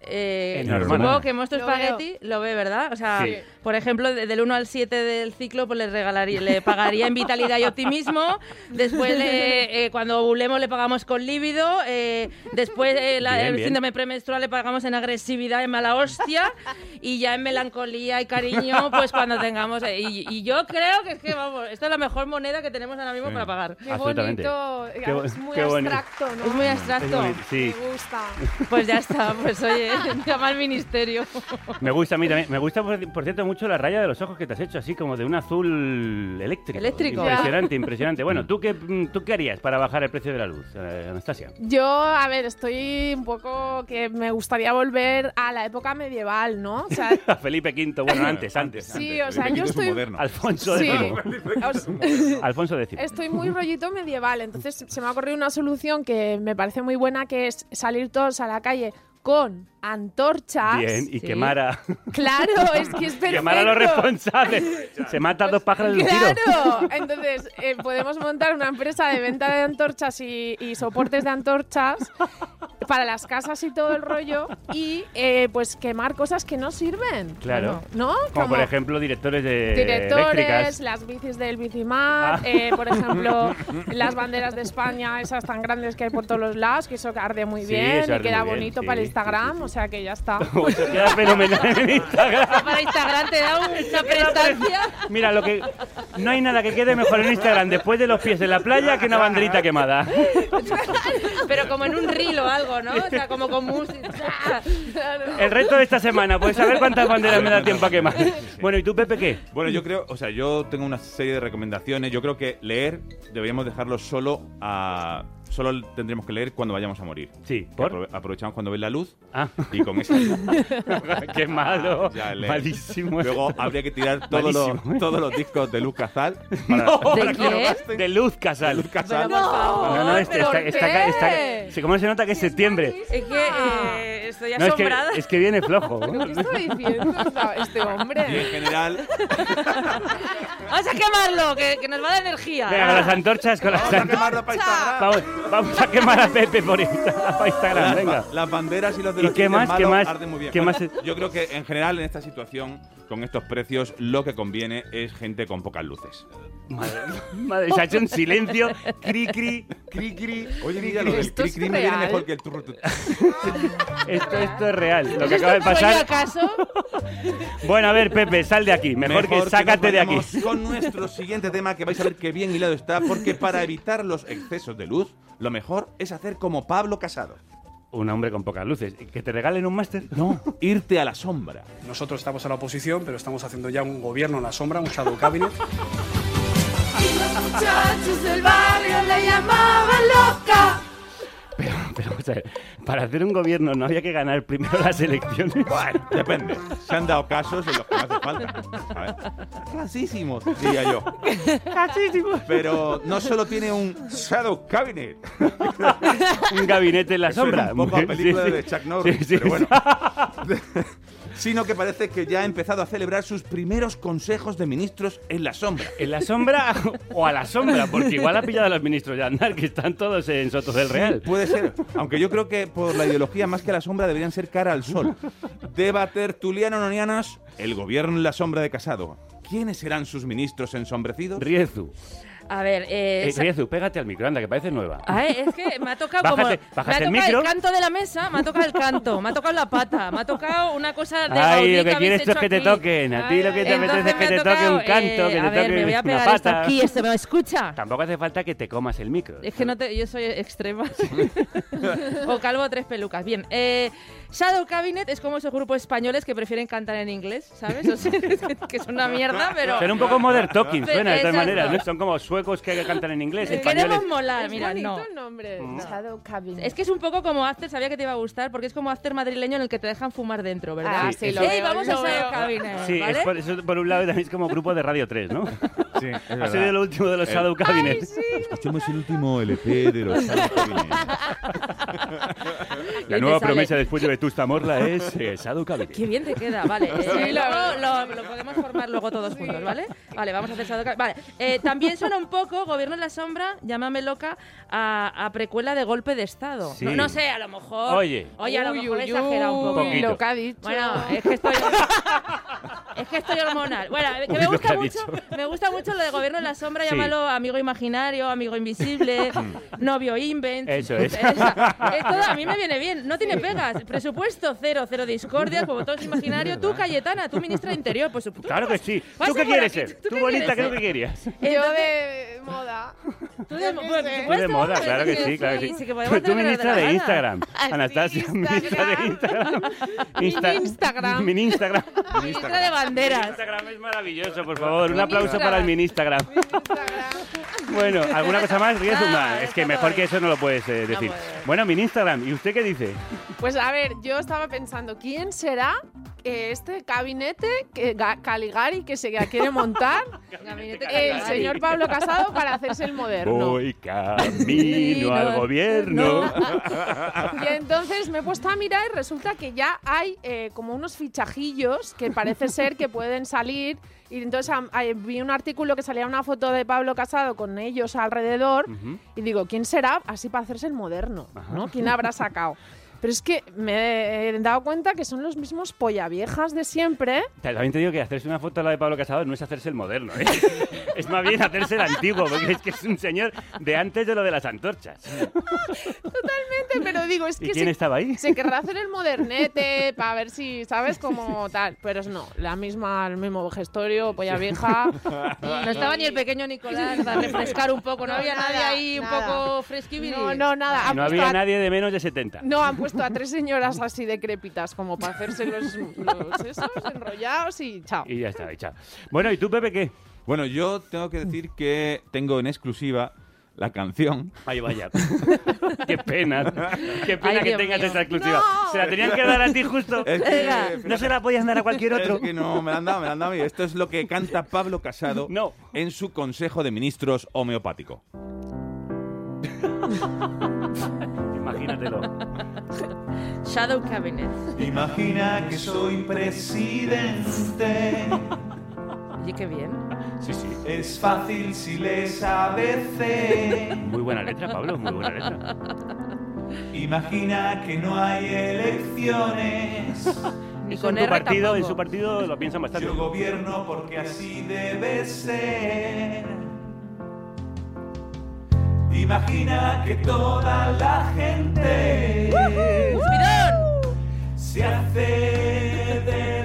Eh, supongo que Monstruo veo. Spaghetti lo ve, ¿verdad? O sea, Sí. por ejemplo, de- del 1 al 7 del ciclo, pues le regalaría, le pagaría en vitalidad y optimismo. Después, le- eh, cuando ovulemos, le pagamos con líbido. eh, después, eh, la- Bien, el bien. síndrome premenstrual le pagamos en agresividad, en mala hostia. y ya en melancolía y cariño, pues cuando tengamos. eh, y, y yo creo que es que, vamos, esta es la mejor moneda que tenemos ahora mismo Sí. para pagar. Qué Absolutamente. bonito. Qué es muy qué bonito. abstracto, ¿no? Es muy abstracto. Es sí. Me gusta. Pues ya está, pues oye, llama al ministerio. Me gusta a mí también. Me gusta, por, por cierto, mucho la raya de los ojos que te has hecho, así como de un azul eléctrico. Eléctrico. Impresionante, impresionante. Bueno, ¿tú qué, mm, ¿tú qué harías para bajar el precio de la luz, eh, Anastasia? Yo, a ver, estoy un poco que me gustaría volver a la época medieval, ¿no? O sea, Felipe V, bueno, antes, antes. Sí, antes. o sea, Felipe yo es estoy- moderno. Alfonso Sí. X. Alfonso X. Estoy muy rollito medieval, entonces se me ha ocurrido una solución que me parece muy buena, que es salir todos a la calle con antorchas. Bien, y quemar a... Claro, es que es perfecto. Quemar a los responsables. Se mata a dos pájaros de un tiro. Claro, entonces eh, podemos montar una empresa de venta de antorchas y, y soportes de antorchas para las casas y todo el rollo y eh, pues quemar cosas que no sirven. Claro. ¿No? Como, por ejemplo directores de Directores, eléctricas. las bicis del Bicimar, Ah. eh, por ejemplo, las banderas de España, esas tan grandes que hay por todos los lados, que eso arde muy Sí, bien eso y queda bien, bonito sí, para el sí, Instagram, o sea que ya está. Queda fenomenal en Instagram. Para Instagram te da una prestancia. Mira, lo que no hay nada que quede mejor en Instagram después de los pies en la playa que una banderita quemada. Pero como en un reel o algo, ¿no? O sea, como con música. El resto de esta semana, pues a ver cuántas banderas me da tiempo a quemar. Bueno, ¿y tú, Pepe, qué? Bueno, yo creo, o sea, yo tengo una serie de recomendaciones. Yo creo que leer deberíamos dejarlo solo a. Solo tendremos que leer cuando vayamos a morir. Sí, Que ¿por? aprove- aprovechamos cuando ves la luz Ah. y con esa. Qué malo. Ya leer. Malísimo. Luego habría que tirar todos los, ¿eh? todos los discos de Luz Casal. Para, No, para ¿De que no qué? gasten. De Luz Casal. Luz Casal. Favor. No, no, este, ¿pero está, ¿Cómo se nota que es septiembre? Es que eh, estoy No, es que, es que viene flojo. ¿Pero qué está diciendo este Y en hombre? general, Vamos a quemarlo, que, que nos va a dar energía. Venga, con las antorchas, con las vamos a antorchas. quemarlo para Instagram. Vamos, vamos a quemar a Pepe por Instagram, venga. las banderas y los de ¿Y los qué chistes más? ¿Qué más? arden muy bien. ¿Qué más? Yo creo que en general en esta situación, con estos precios, lo que conviene es gente con pocas luces. Madre, madre, se ha hecho un silencio. Cri, cri, cri, cri. Oye, mira, lo del ¿Esto es cri cri me viene real? mejor que el turro. Esto, esto es real. Lo que ¿Es acaba de pasar. acaso? Bueno, a ver, Pepe, sal de aquí. Mejor, que nos sácate de aquí. Con nuestro siguiente tema, que vais a ver qué bien hilado está, porque para evitar los excesos de luz, lo mejor es hacer como Pablo Casado. Un hombre con pocas luces. ¿Que te regalen un máster? No, irte a la sombra. Nosotros estamos en la oposición, pero estamos haciendo ya un gobierno en la sombra, un shadow cabinet. muchachos del barrio le llamaban loca. Pero, pero, o sea, para hacer un gobierno no había que ganar primero las elecciones. Bueno, depende. Se han dado casos en los que no hace falta. A ver. Clasísimos, diría yo. Clasísimos. Pero no solo tiene un Shadow Cabinet. un gabinete en la sombra. Un poco a película sí. de Chuck Norris, Sí, sí, pero bueno. Sino que parece que ya ha empezado a celebrar sus primeros consejos de ministros en la sombra. ¿En la sombra o a la sombra? Porque igual ha pillado a los ministros de que están todos en Sotos del Real. Puede ser, aunque yo creo que por la ideología más que a la sombra deberían ser cara al sol. Deba tertuliano nonianas, el gobierno en la sombra de Casado. ¿Quiénes serán sus ministros ensombrecidos? Riezu. A ver, eh, Eh, Riezu, pégate al micro, anda, que parece nueva. Ay, es que me ha tocado Bájate- como. me el micro. el canto de la mesa, me ha tocado el canto, me ha tocado la pata, me ha tocado una cosa de Ay, lo que quieres es que te toquen. A ti lo que te apetece es que te toque un canto, eh, que te a ver, toque me voy a pegar esto pata. aquí, ¿esto me escucha? Tampoco hace falta que te comas el micro. Es que no te, yo soy extrema. o calvo tres pelucas. Bien, eh, Shadow Cabinet es como esos grupos españoles que prefieren cantar en inglés, ¿sabes? O sea, que es una mierda, pero... Suena un poco Modern Talking, suena de todas exacto. maneras. ¿no? Son como suecos que cantan en inglés, Eh, Queremos molar, Es mira, no. el nombre. Mm. Shadow. Es que es un poco como After, sabía que te iba a gustar, porque es como After madrileño en el que te dejan fumar dentro, ¿verdad? Ah, sí, lo Ey, veo, vamos lo a Shadow veo. Cabinet, Sí, ¿vale? es por, eso por un lado también es como grupo de Radio 3, ¿no? Sí, es ha verdad. sido lo último de los El- Shadow Cabinet. Escuchemos el último LP de los Shadow Cabinet. La nueva promesa después de Vetusta Morla es eh, Shadow Cabinet. Qué bien te queda, vale. eh, Sí, luego lo, lo podemos formar luego todos juntos, ¿vale? Vale, vamos a hacer Shadow Cabinet. Vale, eh, también suena un poco, Gobierno en la Sombra, llámame loca, a, a precuela de Golpe de Estado. Sí. No, no sé, a lo mejor... Oye. Oye, a lo Uy, mejor uy, exagera un poco. Poquito. Lo que ha dicho. Bueno, es que estoy... es que estoy hormonal. Bueno, que Uy, me gusta mucho, me gusta mucho lo de Gobierno en la Sombra, Sí. llámalo amigo imaginario, amigo invisible, novio invent. Eso es. Es todo, a mí me viene bien, no tiene pegas. Presupuesto cero, cero discordias, como todo es imaginario. Tú, Cayetana, tú ministra de Interior, por supuesto. Claro que sí. ¿Tú qué quieres ser? ¿tú Tú qué bonita, creo que querías. Yo Entonces- de moda. Tú de, sé. Tú de moda, claro que sí, claro que sí. Tú ministra de. Instagram. Anastasia, sí, ministra de Instagram. Insta- Instagram. Mini Instagram. Ministra de banderas. Instagram es maravilloso, por favor. Un aplauso para el mini Instagram. Bueno, ¿alguna cosa más? Ah, es que todo mejor que eso no lo puedes eh, decir. puede. Bueno, mini Instagram. ¿Y usted qué dice? Pues a ver, yo estaba pensando, ¿quién será este gabinete que Ga- Caligari que se quiere montar? Gabinete el señor Pablo Casado para hacerse el moderno. Voy camino al gobierno. Y entonces me he puesto a mirar y resulta que ya hay eh, como unos fichajillos que parece ser que pueden salir. Y entonces vi un artículo que salía una foto de Pablo Casado con ellos alrededor. Ujú. Y digo, ¿quién será así para hacerse el moderno? ¿no? ¿Quién habrá sacado? Pero es que me he dado cuenta que son los mismos polla viejas de siempre. También te digo que hacerse una foto a la de Pablo Casado no es hacerse el moderno, ¿eh? es más bien hacerse el antiguo, porque es que es un señor de antes de lo de las antorchas. Totalmente, pero digo, es ¿Y que quién se, estaba ahí? se querrá hacer el modernete para ver si, ¿sabes? Como tal. Pero no, la misma, el mismo gestorio, polla vieja. No estaba ni el pequeño Nicolás para refrescar un poco, no, No, había nadie nada, ahí un nada. poco fresquibiri. No, no, nada. No había a- nadie de menos de 70. No, han puesto a tres señoras así decrépitas como para hacerse los, los esos enrollados y chao. Y ya está, y chao. Bueno, ¿y tú, Pepe, qué? Bueno, yo tengo que decir que tengo en exclusiva la canción. Ay, vaya. qué pena. Qué pena Ay, que Dios tengas mío. esa exclusiva. No. Se la tenían que dar a ti justo. Es que- No se la podían dar a cualquier otro. Es que no, me la han dado, me la han dado a mí. Esto es lo que canta Pablo Casado No. en su Consejo de Ministros homeopático. Imagínatelo. Shadow Cabinet. Imagina que soy presidente. Oye, qué bien. Sí, sí. Es fácil si lees ABC. Muy buena letra, Pablo, muy buena letra. Imagina que no hay elecciones. Ni Eso con en, tu R partido, en su partido lo piensan bastante. Yo gobierno porque así debe ser. Imagina que toda la gente se hace del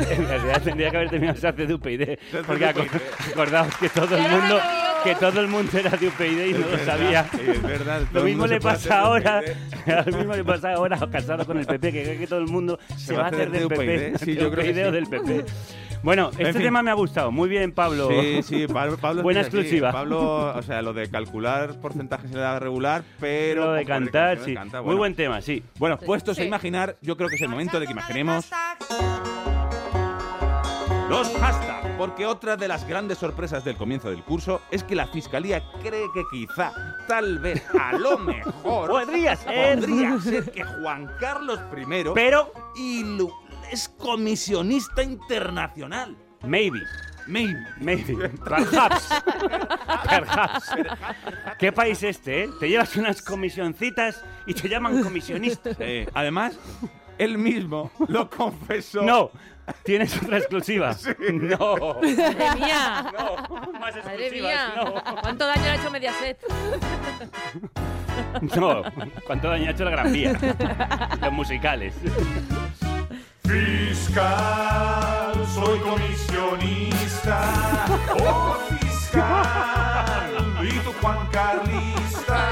En realidad tendría que haber terminado hace de UPyD. Porque aco- acordaos que todo el mundo. que todo el mundo era de UPyD y no lo sabía. Es verdad. Lo mismo le pasa ahora, lo mismo le pasa ahora casado con el PP, que cree que todo el mundo se, va a hacer del de PP, UPyD. Sí, de yo creo que UPyD o sí. del PP. Bueno, En este fin. tema me ha gustado. Muy bien, Pablo. Sí, sí, Pablo, Pablo Buena exclusiva. Pablo, o sea, lo de calcular porcentajes en la edad regular, pero... Lo de cantar, sí. Muy bueno. buen tema, sí. Bueno, puestos a imaginar, yo creo que es el momento de que imaginemos los hashtags, porque otra de las grandes sorpresas del comienzo del curso es que la Fiscalía cree que quizá, tal vez, a lo mejor... Podría ser. Podría ser que Juan Carlos I... Pero... es comisionista internacional. Maybe. Maybe. Maybe. Perhaps. Perhaps. ¿Qué país este, eh? Te llevas unas comisioncitas y te llaman comisionista. Eh, además, él mismo lo confesó. No, tienes otra exclusiva. No. Madre mía. No, más Madre exclusivas, mía. no. ¿Cuánto daño le ha hecho Mediaset? No, ¿cuánto daño ha hecho la Gran Vía? Los musicales. Fiscal, soy comisionista. Oh, fiscal. Y tú, Juan Carlista.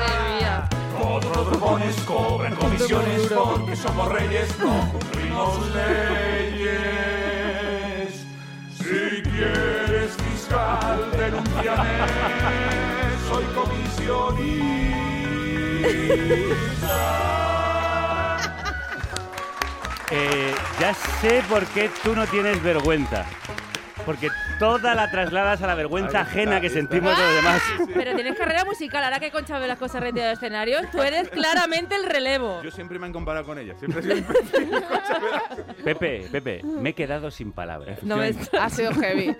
Todos los cobran comisiones porque somos reyes, no cumplimos leyes. Si quieres fiscal, denúnciame. Soy comisionista. Eh, ya sé por qué tú no tienes vergüenza. Porque toda la trasladas a la vergüenza ajena que sentimos los demás. Pero tienes carrera musical, ahora que Concha Velasco se ha retirado de escenario, tú eres claramente el relevo. Yo siempre me han comparado con ella. Siempre un Pepe, Pepe, me he quedado sin palabras. No me- Ha sido heavy.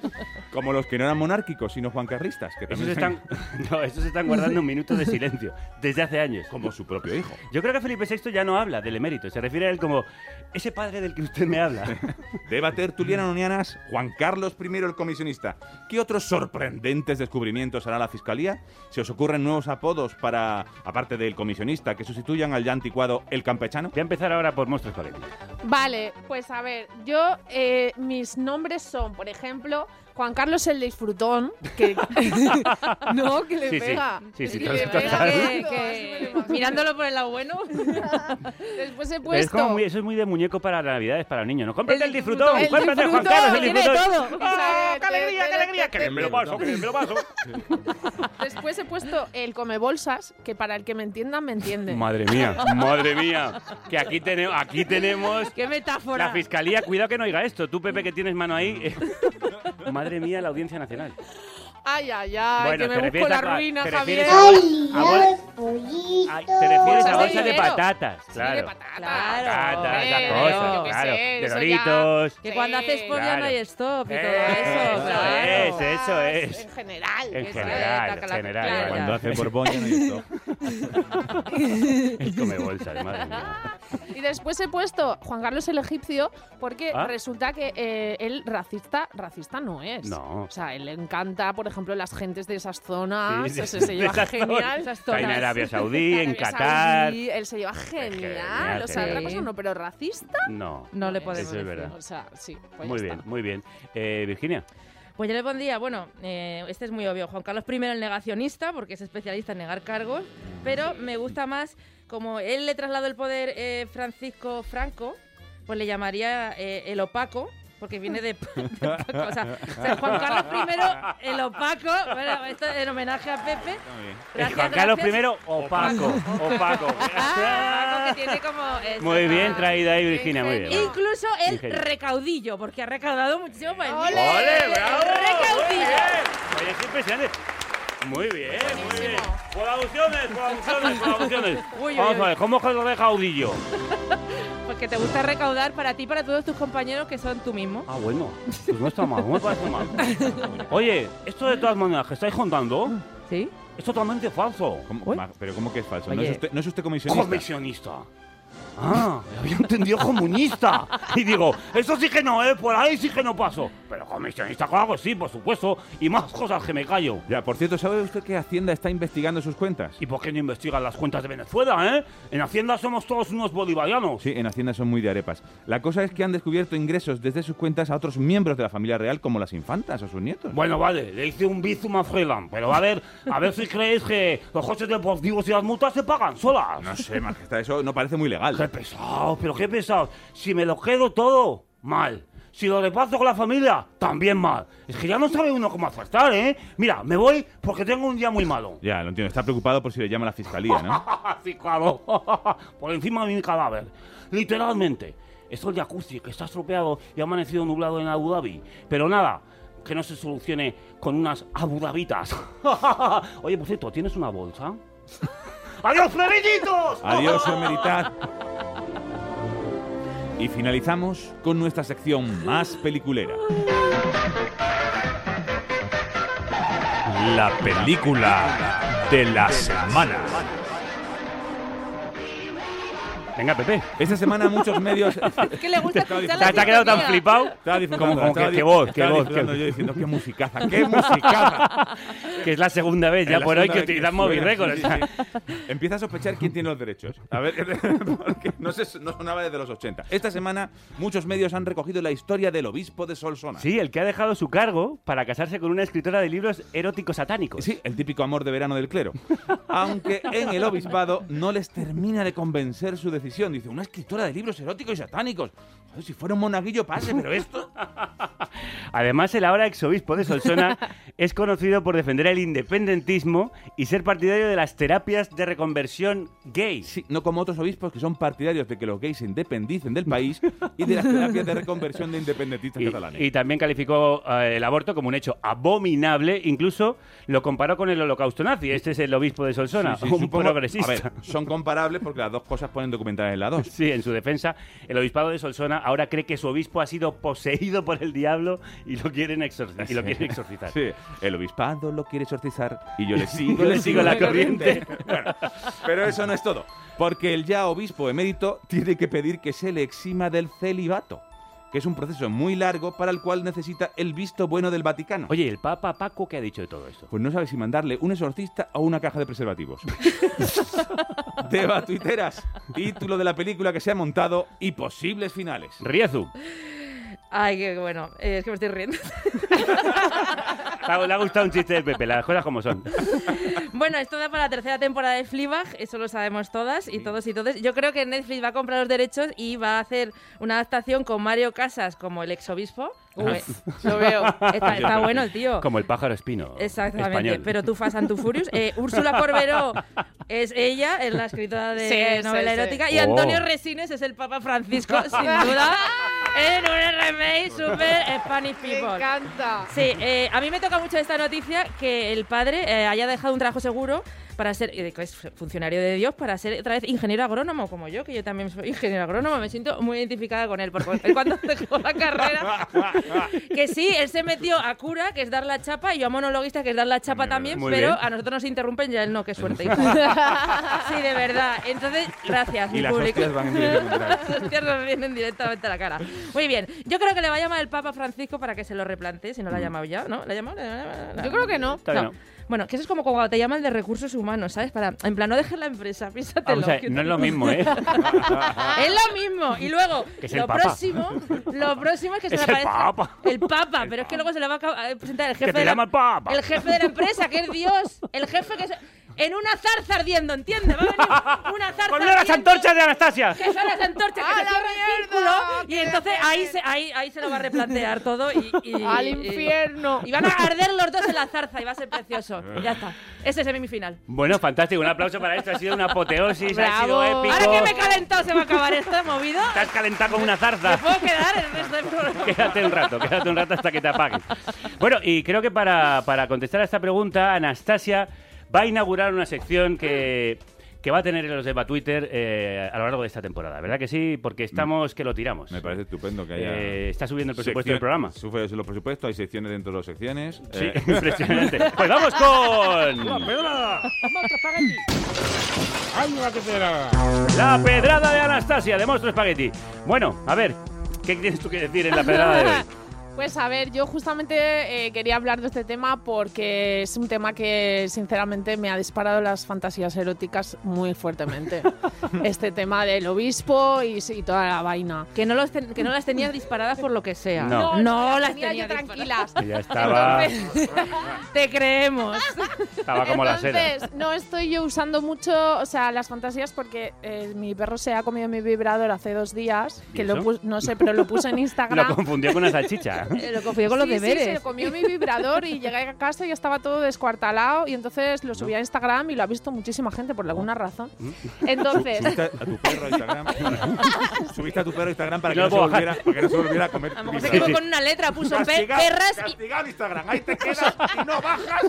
Como los que no eran monárquicos, sino juancarristas. Que Esos están, no, esos están guardando un minuto de silencio desde hace años. Como su propio hijo. Yo creo que Felipe VI ya no habla del emérito, se refiere a él como ese padre del que usted me habla. Deba tertuliana unianas, Juan Carlos I el comisionista. ¿Qué otros sorprendentes descubrimientos hará la Fiscalía? ¿Se os ocurren nuevos apodos para, aparte del comisionista, que sustituyan al ya anticuado el campechano? Voy a empezar ahora por monstruos colegios. Vale, pues a ver, yo, eh, mis nombres son, por ejemplo, Juan Carlos el Disfrutón, que... no, que le Sí, sí. pega. Sí, sí, que total. le pega, Total. que- Que- mirándolo por el lado bueno. Después he Pero es como puesto... muy, eso es muy de muñeco para Navidades para niños, ¿no? ¡Cómprate el, El disfrutón! disfrutón, el ¡Cómprate Juan disfrutón, Carlos el tiene disfrutón! todo. ¡Ah, qué alegría, qué alegría! ¡Que me lo paso, que me lo paso! Después he puesto el come bolsas, que para el que me entienda, me entiende. Madre mía, madre mía. Que aquí, tenemos aquí tenemos ¡Qué metáfora! la fiscalía. Cuidado que no oiga esto. Tú, Pepe, que tienes mano ahí. eh. Madre mía, la audiencia nacional. Ay, ay, ay, Bueno, que te me busco la a- ruina, te Javier. refieres a- a bol- Ay, te refieres Bolsas a de bolsa de dinero. patatas, Sí, claro. de patatas. Patatas, Hombre, esas yo cosas, claro. sé, De eso ya- doritos. Que cuando Sí. haces podio Claro. no hay stop y todo Eso eso. claro. es, eso es. En general. En general, en general. claro. Cuando hace Borboña no hay esto. El come bolsas, madre mía. Y después he puesto Juan Carlos el egipcio porque Ah. resulta que eh, él racista, racista no es. No. O sea, él le encanta, por ejemplo, las gentes de esas zonas. Sí, se de lleva esas genial. zonas. Está en Arabia Saudí, en Arabia Qatar. Saudí, él se lleva genial. genial, o sea, otra cosa no, pero racista. No. No le podemos Eso es decir. verdad. O sea, sí. pues Muy bien, muy bien. Eh, Virginia. Pues yo le pondría, bueno, eh, este es muy obvio, Juan Carlos I el negacionista, porque es especialista en negar cargos, pero me gusta más, como él le trasladó el poder eh, Francisco Franco, pues le llamaría eh, el opaco, porque viene de, de opaco. O sea, o sea, Juan Carlos I el opaco, bueno, esto en homenaje a Pepe. Gracias, Juan Carlos gracias. I, opaco. Opaco. Ah, opaco que tiene como... eso, Muy bien traída ahí, Virginia, muy bien. Incluso el Ingenio. recaudillo, porque ha recaudado muchísimo para el ¡Ole, niño. bravo! ¡Recaudillo! Oye, es impresionante. Muy bien, muy bien. Colaboraciones. Uy, uy, Vamos uy. a ver, ¿cómo es el recaudillo? Porque te gusta recaudar para ti y para todos tus compañeros que son tú mismo. Ah, bueno, pues no está mal, no me parece mal. Oye, esto de todas maneras que estáis contando ¿Sí? es totalmente falso. ¿Cómo- ma- pero ¿cómo que es falso? ¿No es, usted, no es usted comisionista? Comisionista. Ah, había entendido comunista. Y digo, eso sí que no, ¿eh? Por ahí sí que no paso. Pero comisionista, claro, sí, por supuesto. Y más cosas que me callo. Ya, por cierto, ¿sabe usted que Hacienda está investigando sus cuentas? ¿Y por qué no investigan las cuentas de Venezuela, eh? En Hacienda somos todos unos bolivarianos. Sí, en Hacienda son muy de arepas. La cosa es que han descubierto ingresos desde sus cuentas a otros miembros de la familia real, como las infantas o sus nietos. Bueno, vale, le hice un bizum a Freeland, pero a ver, a ver si creéis que los coches deportivos y las multas se pagan solas. No sé, majestad, eso no parece muy legal. Qué pesado, pero qué pesado. Si me lo quedo todo, mal. Si lo reparto con la familia, también mal. Es que ya no sabe uno cómo acertar, ¿eh? Mira, me voy porque tengo un día muy malo. Ya, lo entiendo. Está preocupado por si le llama la fiscalía, ¿no? sí, claro. por encima de mi cadáver. Literalmente. Esto es el jacuzzi que está estropeado y ha amanecido nublado en Abu Dhabi. Pero nada, que no se solucione con unas Abu Dhabitas. Oye, por cierto, ¿tienes una bolsa? ¡Adiós, Florinitos! Adiós, emeritad. Y finalizamos con nuestra sección más peliculera. La película de la semana. Venga, Pepe. Esta semana muchos medios... Es que le gusta Estaba escuchar ¿Te, te ha quedado tan flipado? Como, como que, di- qué voz, qué estaba voz. disfrutando qué- yo diciendo, qué musicaza, qué musicaza. que es la segunda vez ya por hoy que utilizan móvil sí, sí. Empieza a sospechar quién tiene los derechos. A ver, porque no, sé, no sonaba desde los 80. Esta semana muchos medios han recogido la historia del obispo de Solsona. Sí, el que ha dejado su cargo para casarse con una escritora de libros eróticos satánicos. Sí, el típico amor de verano del clero. Aunque en el obispado no les termina de convencer su decisión. Dice, una escritora de libros eróticos y satánicos. Joder, si fuera un monaguillo pase, pero esto... Además, el ahora exobispo de Solsona es conocido por defender el independentismo y ser partidario de las terapias de reconversión gay. Sí, no como otros obispos que son partidarios de que los gays se independicen del país y de las terapias de reconversión de independentistas Y, catalanes. y también calificó eh, el aborto como un hecho abominable, incluso lo comparó con el holocausto nazi. Este es el obispo de Solsona, Sí, sí, un supongo- progresista. A ver, son comparables porque las dos cosas ponen en la. Sí, en su defensa, el obispado de Solsona ahora cree que su obispo ha sido poseído por el diablo y lo quieren exorcizar. Y lo quieren exorcizar. Sí, el obispado lo quiere exorcizar y yo le sigo, yo le sigo la corriente. Bueno, pero eso no es todo, porque el ya obispo emérito tiene que pedir que se le exima del celibato, que es un proceso muy largo para el cual necesita el visto bueno del Vaticano. Oye, ¿el Papa Paco qué ha dicho de todo esto? Pues no sabe si mandarle un exorcista o una caja de preservativos. Deba tuiteras, título de la película que se ha montado y posibles finales. Riezu. Ay, qué bueno. Eh, es que me estoy riendo. Le ha- gustado un chiste del Pepe, las cosas como son. Bueno, esto da para la tercera temporada de Fleabag, eso lo sabemos todas y todos y todos. Yo creo que Netflix va a comprar los derechos y va a hacer una adaptación con Mario Casas como el exobispo. Lo veo. Está, está bueno el tío. Como el pájaro espino. Exactamente, español. pero tú Fast and Furious. Eh, Úrsula Corberó es ella, es la escritora de Sí, novela sí, sí. erótica. Y Oh. Antonio Resines es el Papa Francisco, sin duda, en un remake super Spanish Me People. encanta. Sí, eh, a mí me toca mucho esta noticia que el padre eh, haya dejado un trabajo seguro para ser, es funcionario de Dios, para ser otra vez ingeniero agrónomo como yo, que yo también soy ingeniero agrónomo. Me siento muy identificada con él, porque él cuando dejó la carrera, que sí, él se metió a cura, que es dar la chapa, y yo a monologuista, que es dar la chapa también, muy pero bien. a nosotros nos interrumpen y a él no, qué suerte. hijo. sí, de verdad. Entonces, gracias, Y mi las público. hostias van en dirección contraria. Las hostias nos vienen directamente a la cara. Muy bien, yo creo que le va a llamar el Papa Francisco para que se lo replantee, si no lo ha llamado ya, ¿no? ¿La ha llamado? Yo creo que no. Todavía No. no. Bueno, que eso es como cuando te llaman de recursos humanos, ¿sabes? Para, en plan, no dejes la empresa, piénsatelo. Vamos a ver, que no es lo mismo, ¿eh? es lo mismo. Y luego, Que es el lo próximo, lo próximo es que se Es le el aparezca Papa. el Papa, pero es que luego se le va a presentar el jefe te de la, llama el Papa. el jefe de la empresa, que es Dios, el jefe que se- en una zarza ardiendo, ¿entiendes? Va a venir una zarza ¡Con las antorchas de Anastasia! que son las antorchas que ¡A se el círculo y ¡Qué entonces ahí se, ahí, ahí se lo va a replantear todo y, y- Al y- infierno. y van a arder los dos en la zarza y va a ser precioso. Ya está. Ese es el mi final. Bueno, fantástico. Un aplauso para esto. Ha sido una apoteosis, ha sido Bravo. épico. Ahora que me he calentado se va a acabar esto movido. Te has calentado como una zarza. ¿Me puedo quedar el resto del programa? Quédate un rato, quédate un rato hasta que te apagues. Bueno, y creo que para, para contestar a esta pregunta, Anastasia va a inaugurar una sección que, que va a tener en los Eva Twitter eh, a lo largo de esta temporada. ¿Verdad que sí? Porque estamos que lo tiramos. Me parece estupendo que haya... Eh, está subiendo el presupuesto sección- del programa. Sube los presupuestos, hay secciones dentro de las secciones. Sí, Eh, impresionante. Pues vamos con... La pedrada. ¡Ay, la pedrada! La pedrada de Anastasia de Monstruo Spaghetti. Bueno, a ver, ¿qué tienes tú que decir en la pedrada de hoy? Pues a ver, yo justamente eh, quería hablar de este tema porque es un tema que sinceramente me ha disparado las fantasías eróticas muy fuertemente. este tema del obispo y, y toda la vaina. Que no, los ten- que no las tenías disparadas por lo que sea. No. no, las tenía tenía yo tranquilas. Que ya estaba, Entonces, Te creemos. estaba como la seda. Entonces, no estoy yo usando mucho, o sea, las fantasías porque eh, mi perro se ha comido mi vibrador hace dos días, ¿Y que lo no sé, pero lo puse en Lo Instagram. confundió con una salchicha. Eh, Lo confundió con los Sí, sí, deberes. se lo comió mi vibrador y llegué a casa y estaba todo descuartalado y entonces lo subí a Instagram y lo ha visto muchísima gente por alguna razón. Entonces, Subiste a tu perro a Instagram. Subiste a tu perro a Instagram para, que, no se volviera, para que no se volviera a comer. A lo mejor se equivocó con una letra, puso pe- Castigado, perras y... Instagram. Ahí te quedas y no bajas.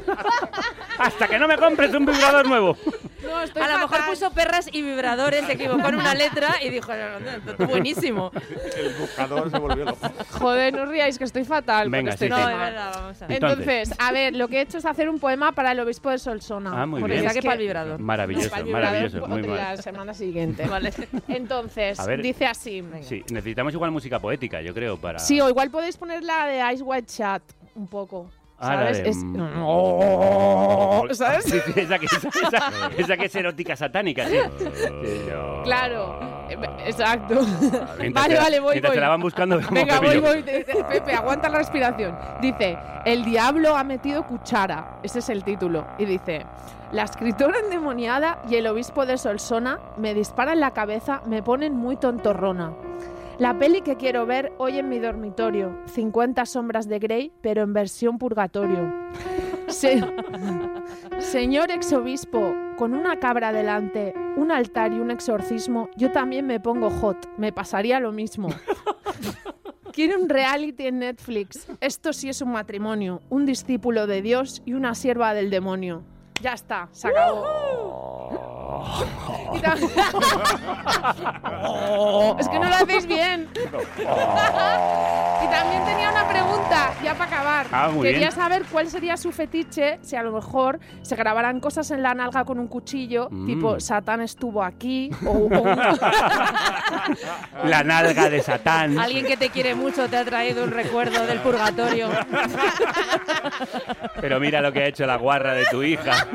Hasta que no me compres un vibrador nuevo. no, estoy A lo mejor puso perras y vibradores, se equivocó en una letra y dijo, no, no, no, esto es buenísimo. El buscador se volvió loco. Joder, no os riáis que estoy fatal Venga, con este sí, No, sí. de tema. verdad, vamos a ver. Entonces. A ver, lo que he hecho es hacer un poema para el obispo de Solsona. Ah, muy bien. que para el vibrador. Maravilloso, para el vibrador maravilloso. Muy de mal. la semana siguiente. Vale. Entonces, ver. dice así. Sí, necesitamos igual música poética, yo creo, para... Sí, o igual podéis poner la de Ice White Chat un poco. Ah, ¿Sabes? Es- mm, Oh, ¿Sabes? Sí, sí, esa, que, esa, esa- esa que es erótica satánica, sí. Claro, eh, exacto. Mientras vale, la- vale, voy, mientras voy. te la van buscando, Venga, voy, voy. Pepe, aguanta la respiración. Dice, el diablo ha metido cuchara. Ese es el título. Y dice, la escritora endemoniada y el obispo de Solsona me disparan la cabeza, me ponen muy tontorrona. La peli que quiero ver hoy en mi dormitorio, 50 sombras de Grey, pero en versión purgatorio. Se- Señor exobispo, con una cabra delante, un altar y un exorcismo, yo también me pongo hot, me pasaría lo mismo. Quiero un reality en Netflix. Esto sí es un matrimonio, un discípulo de Dios y una sierva del demonio. Ya está, se acabó. Es que no lo hacéis bien. y también tenía una pregunta, ya para acabar. Ah, muy Quería bien. saber cuál sería su fetiche si a lo mejor se grabaran cosas en la nalga con un cuchillo, Mm. tipo Satán estuvo aquí, o, o un- La nalga de Satán. Alguien que te quiere mucho te ha traído un recuerdo del purgatorio. Pero mira lo que ha hecho la guarra de tu hija.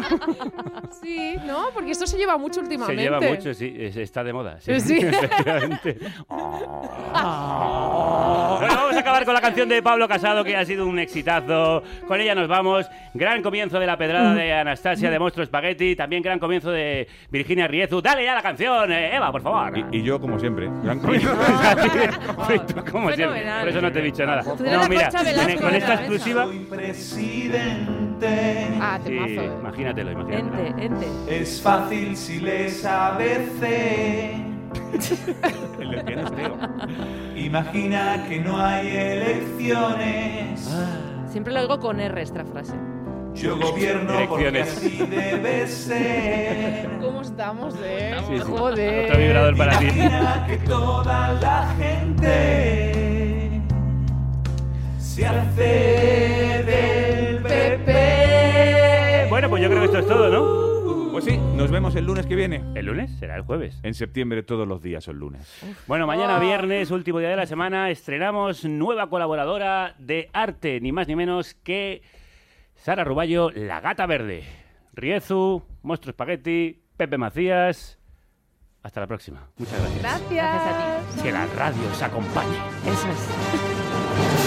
Sí, ¿no? Porque esto se lleva mucho Se últimamente. lleva mucho, sí, es- está de moda. Sí, Sí. efectivamente. Bueno, vamos a acabar con la canción de Pablo Casado, que ha sido un exitazo. Con ella nos vamos. Gran comienzo de la pedrada de Anastasia de Monstruo Spaghetti. También gran comienzo de Virginia Riezu. Dale ya la canción, eh, Eva, por favor. Y, y yo, como siempre, gran comienzo. Tú, como siempre. Por eso no te he dicho nada. No, mira, con esta exclusiva. presidente. Ah, Sí, eh. imagínatelo, imagínatelo. Ente, ente. Es fácil si lees ABC. El es Teo. Imagina que no hay elecciones. Siempre lo oigo con R esta frase. Yo gobierno porque así debe ser. ¿Cómo estamos, eh? Sí, sí. Joder. Otro vibrador para ti. Imagina que toda la gente se hace del PP. Bueno, pues yo creo que esto es todo, ¿no? Pues sí, nos vemos el lunes que viene. ¿El lunes? Será el jueves. En septiembre todos los días son lunes. Bueno, mañana viernes, último día de la semana, estrenamos nueva colaboradora de arte, ni más ni menos que Sara Ruballo, La Gata Verde. Riezu, Monstruo Spaghetti, Pepe Macías. Hasta la próxima. Muchas gracias. Gracias. Gracias a ti. Que la radio os acompañe. Eso es.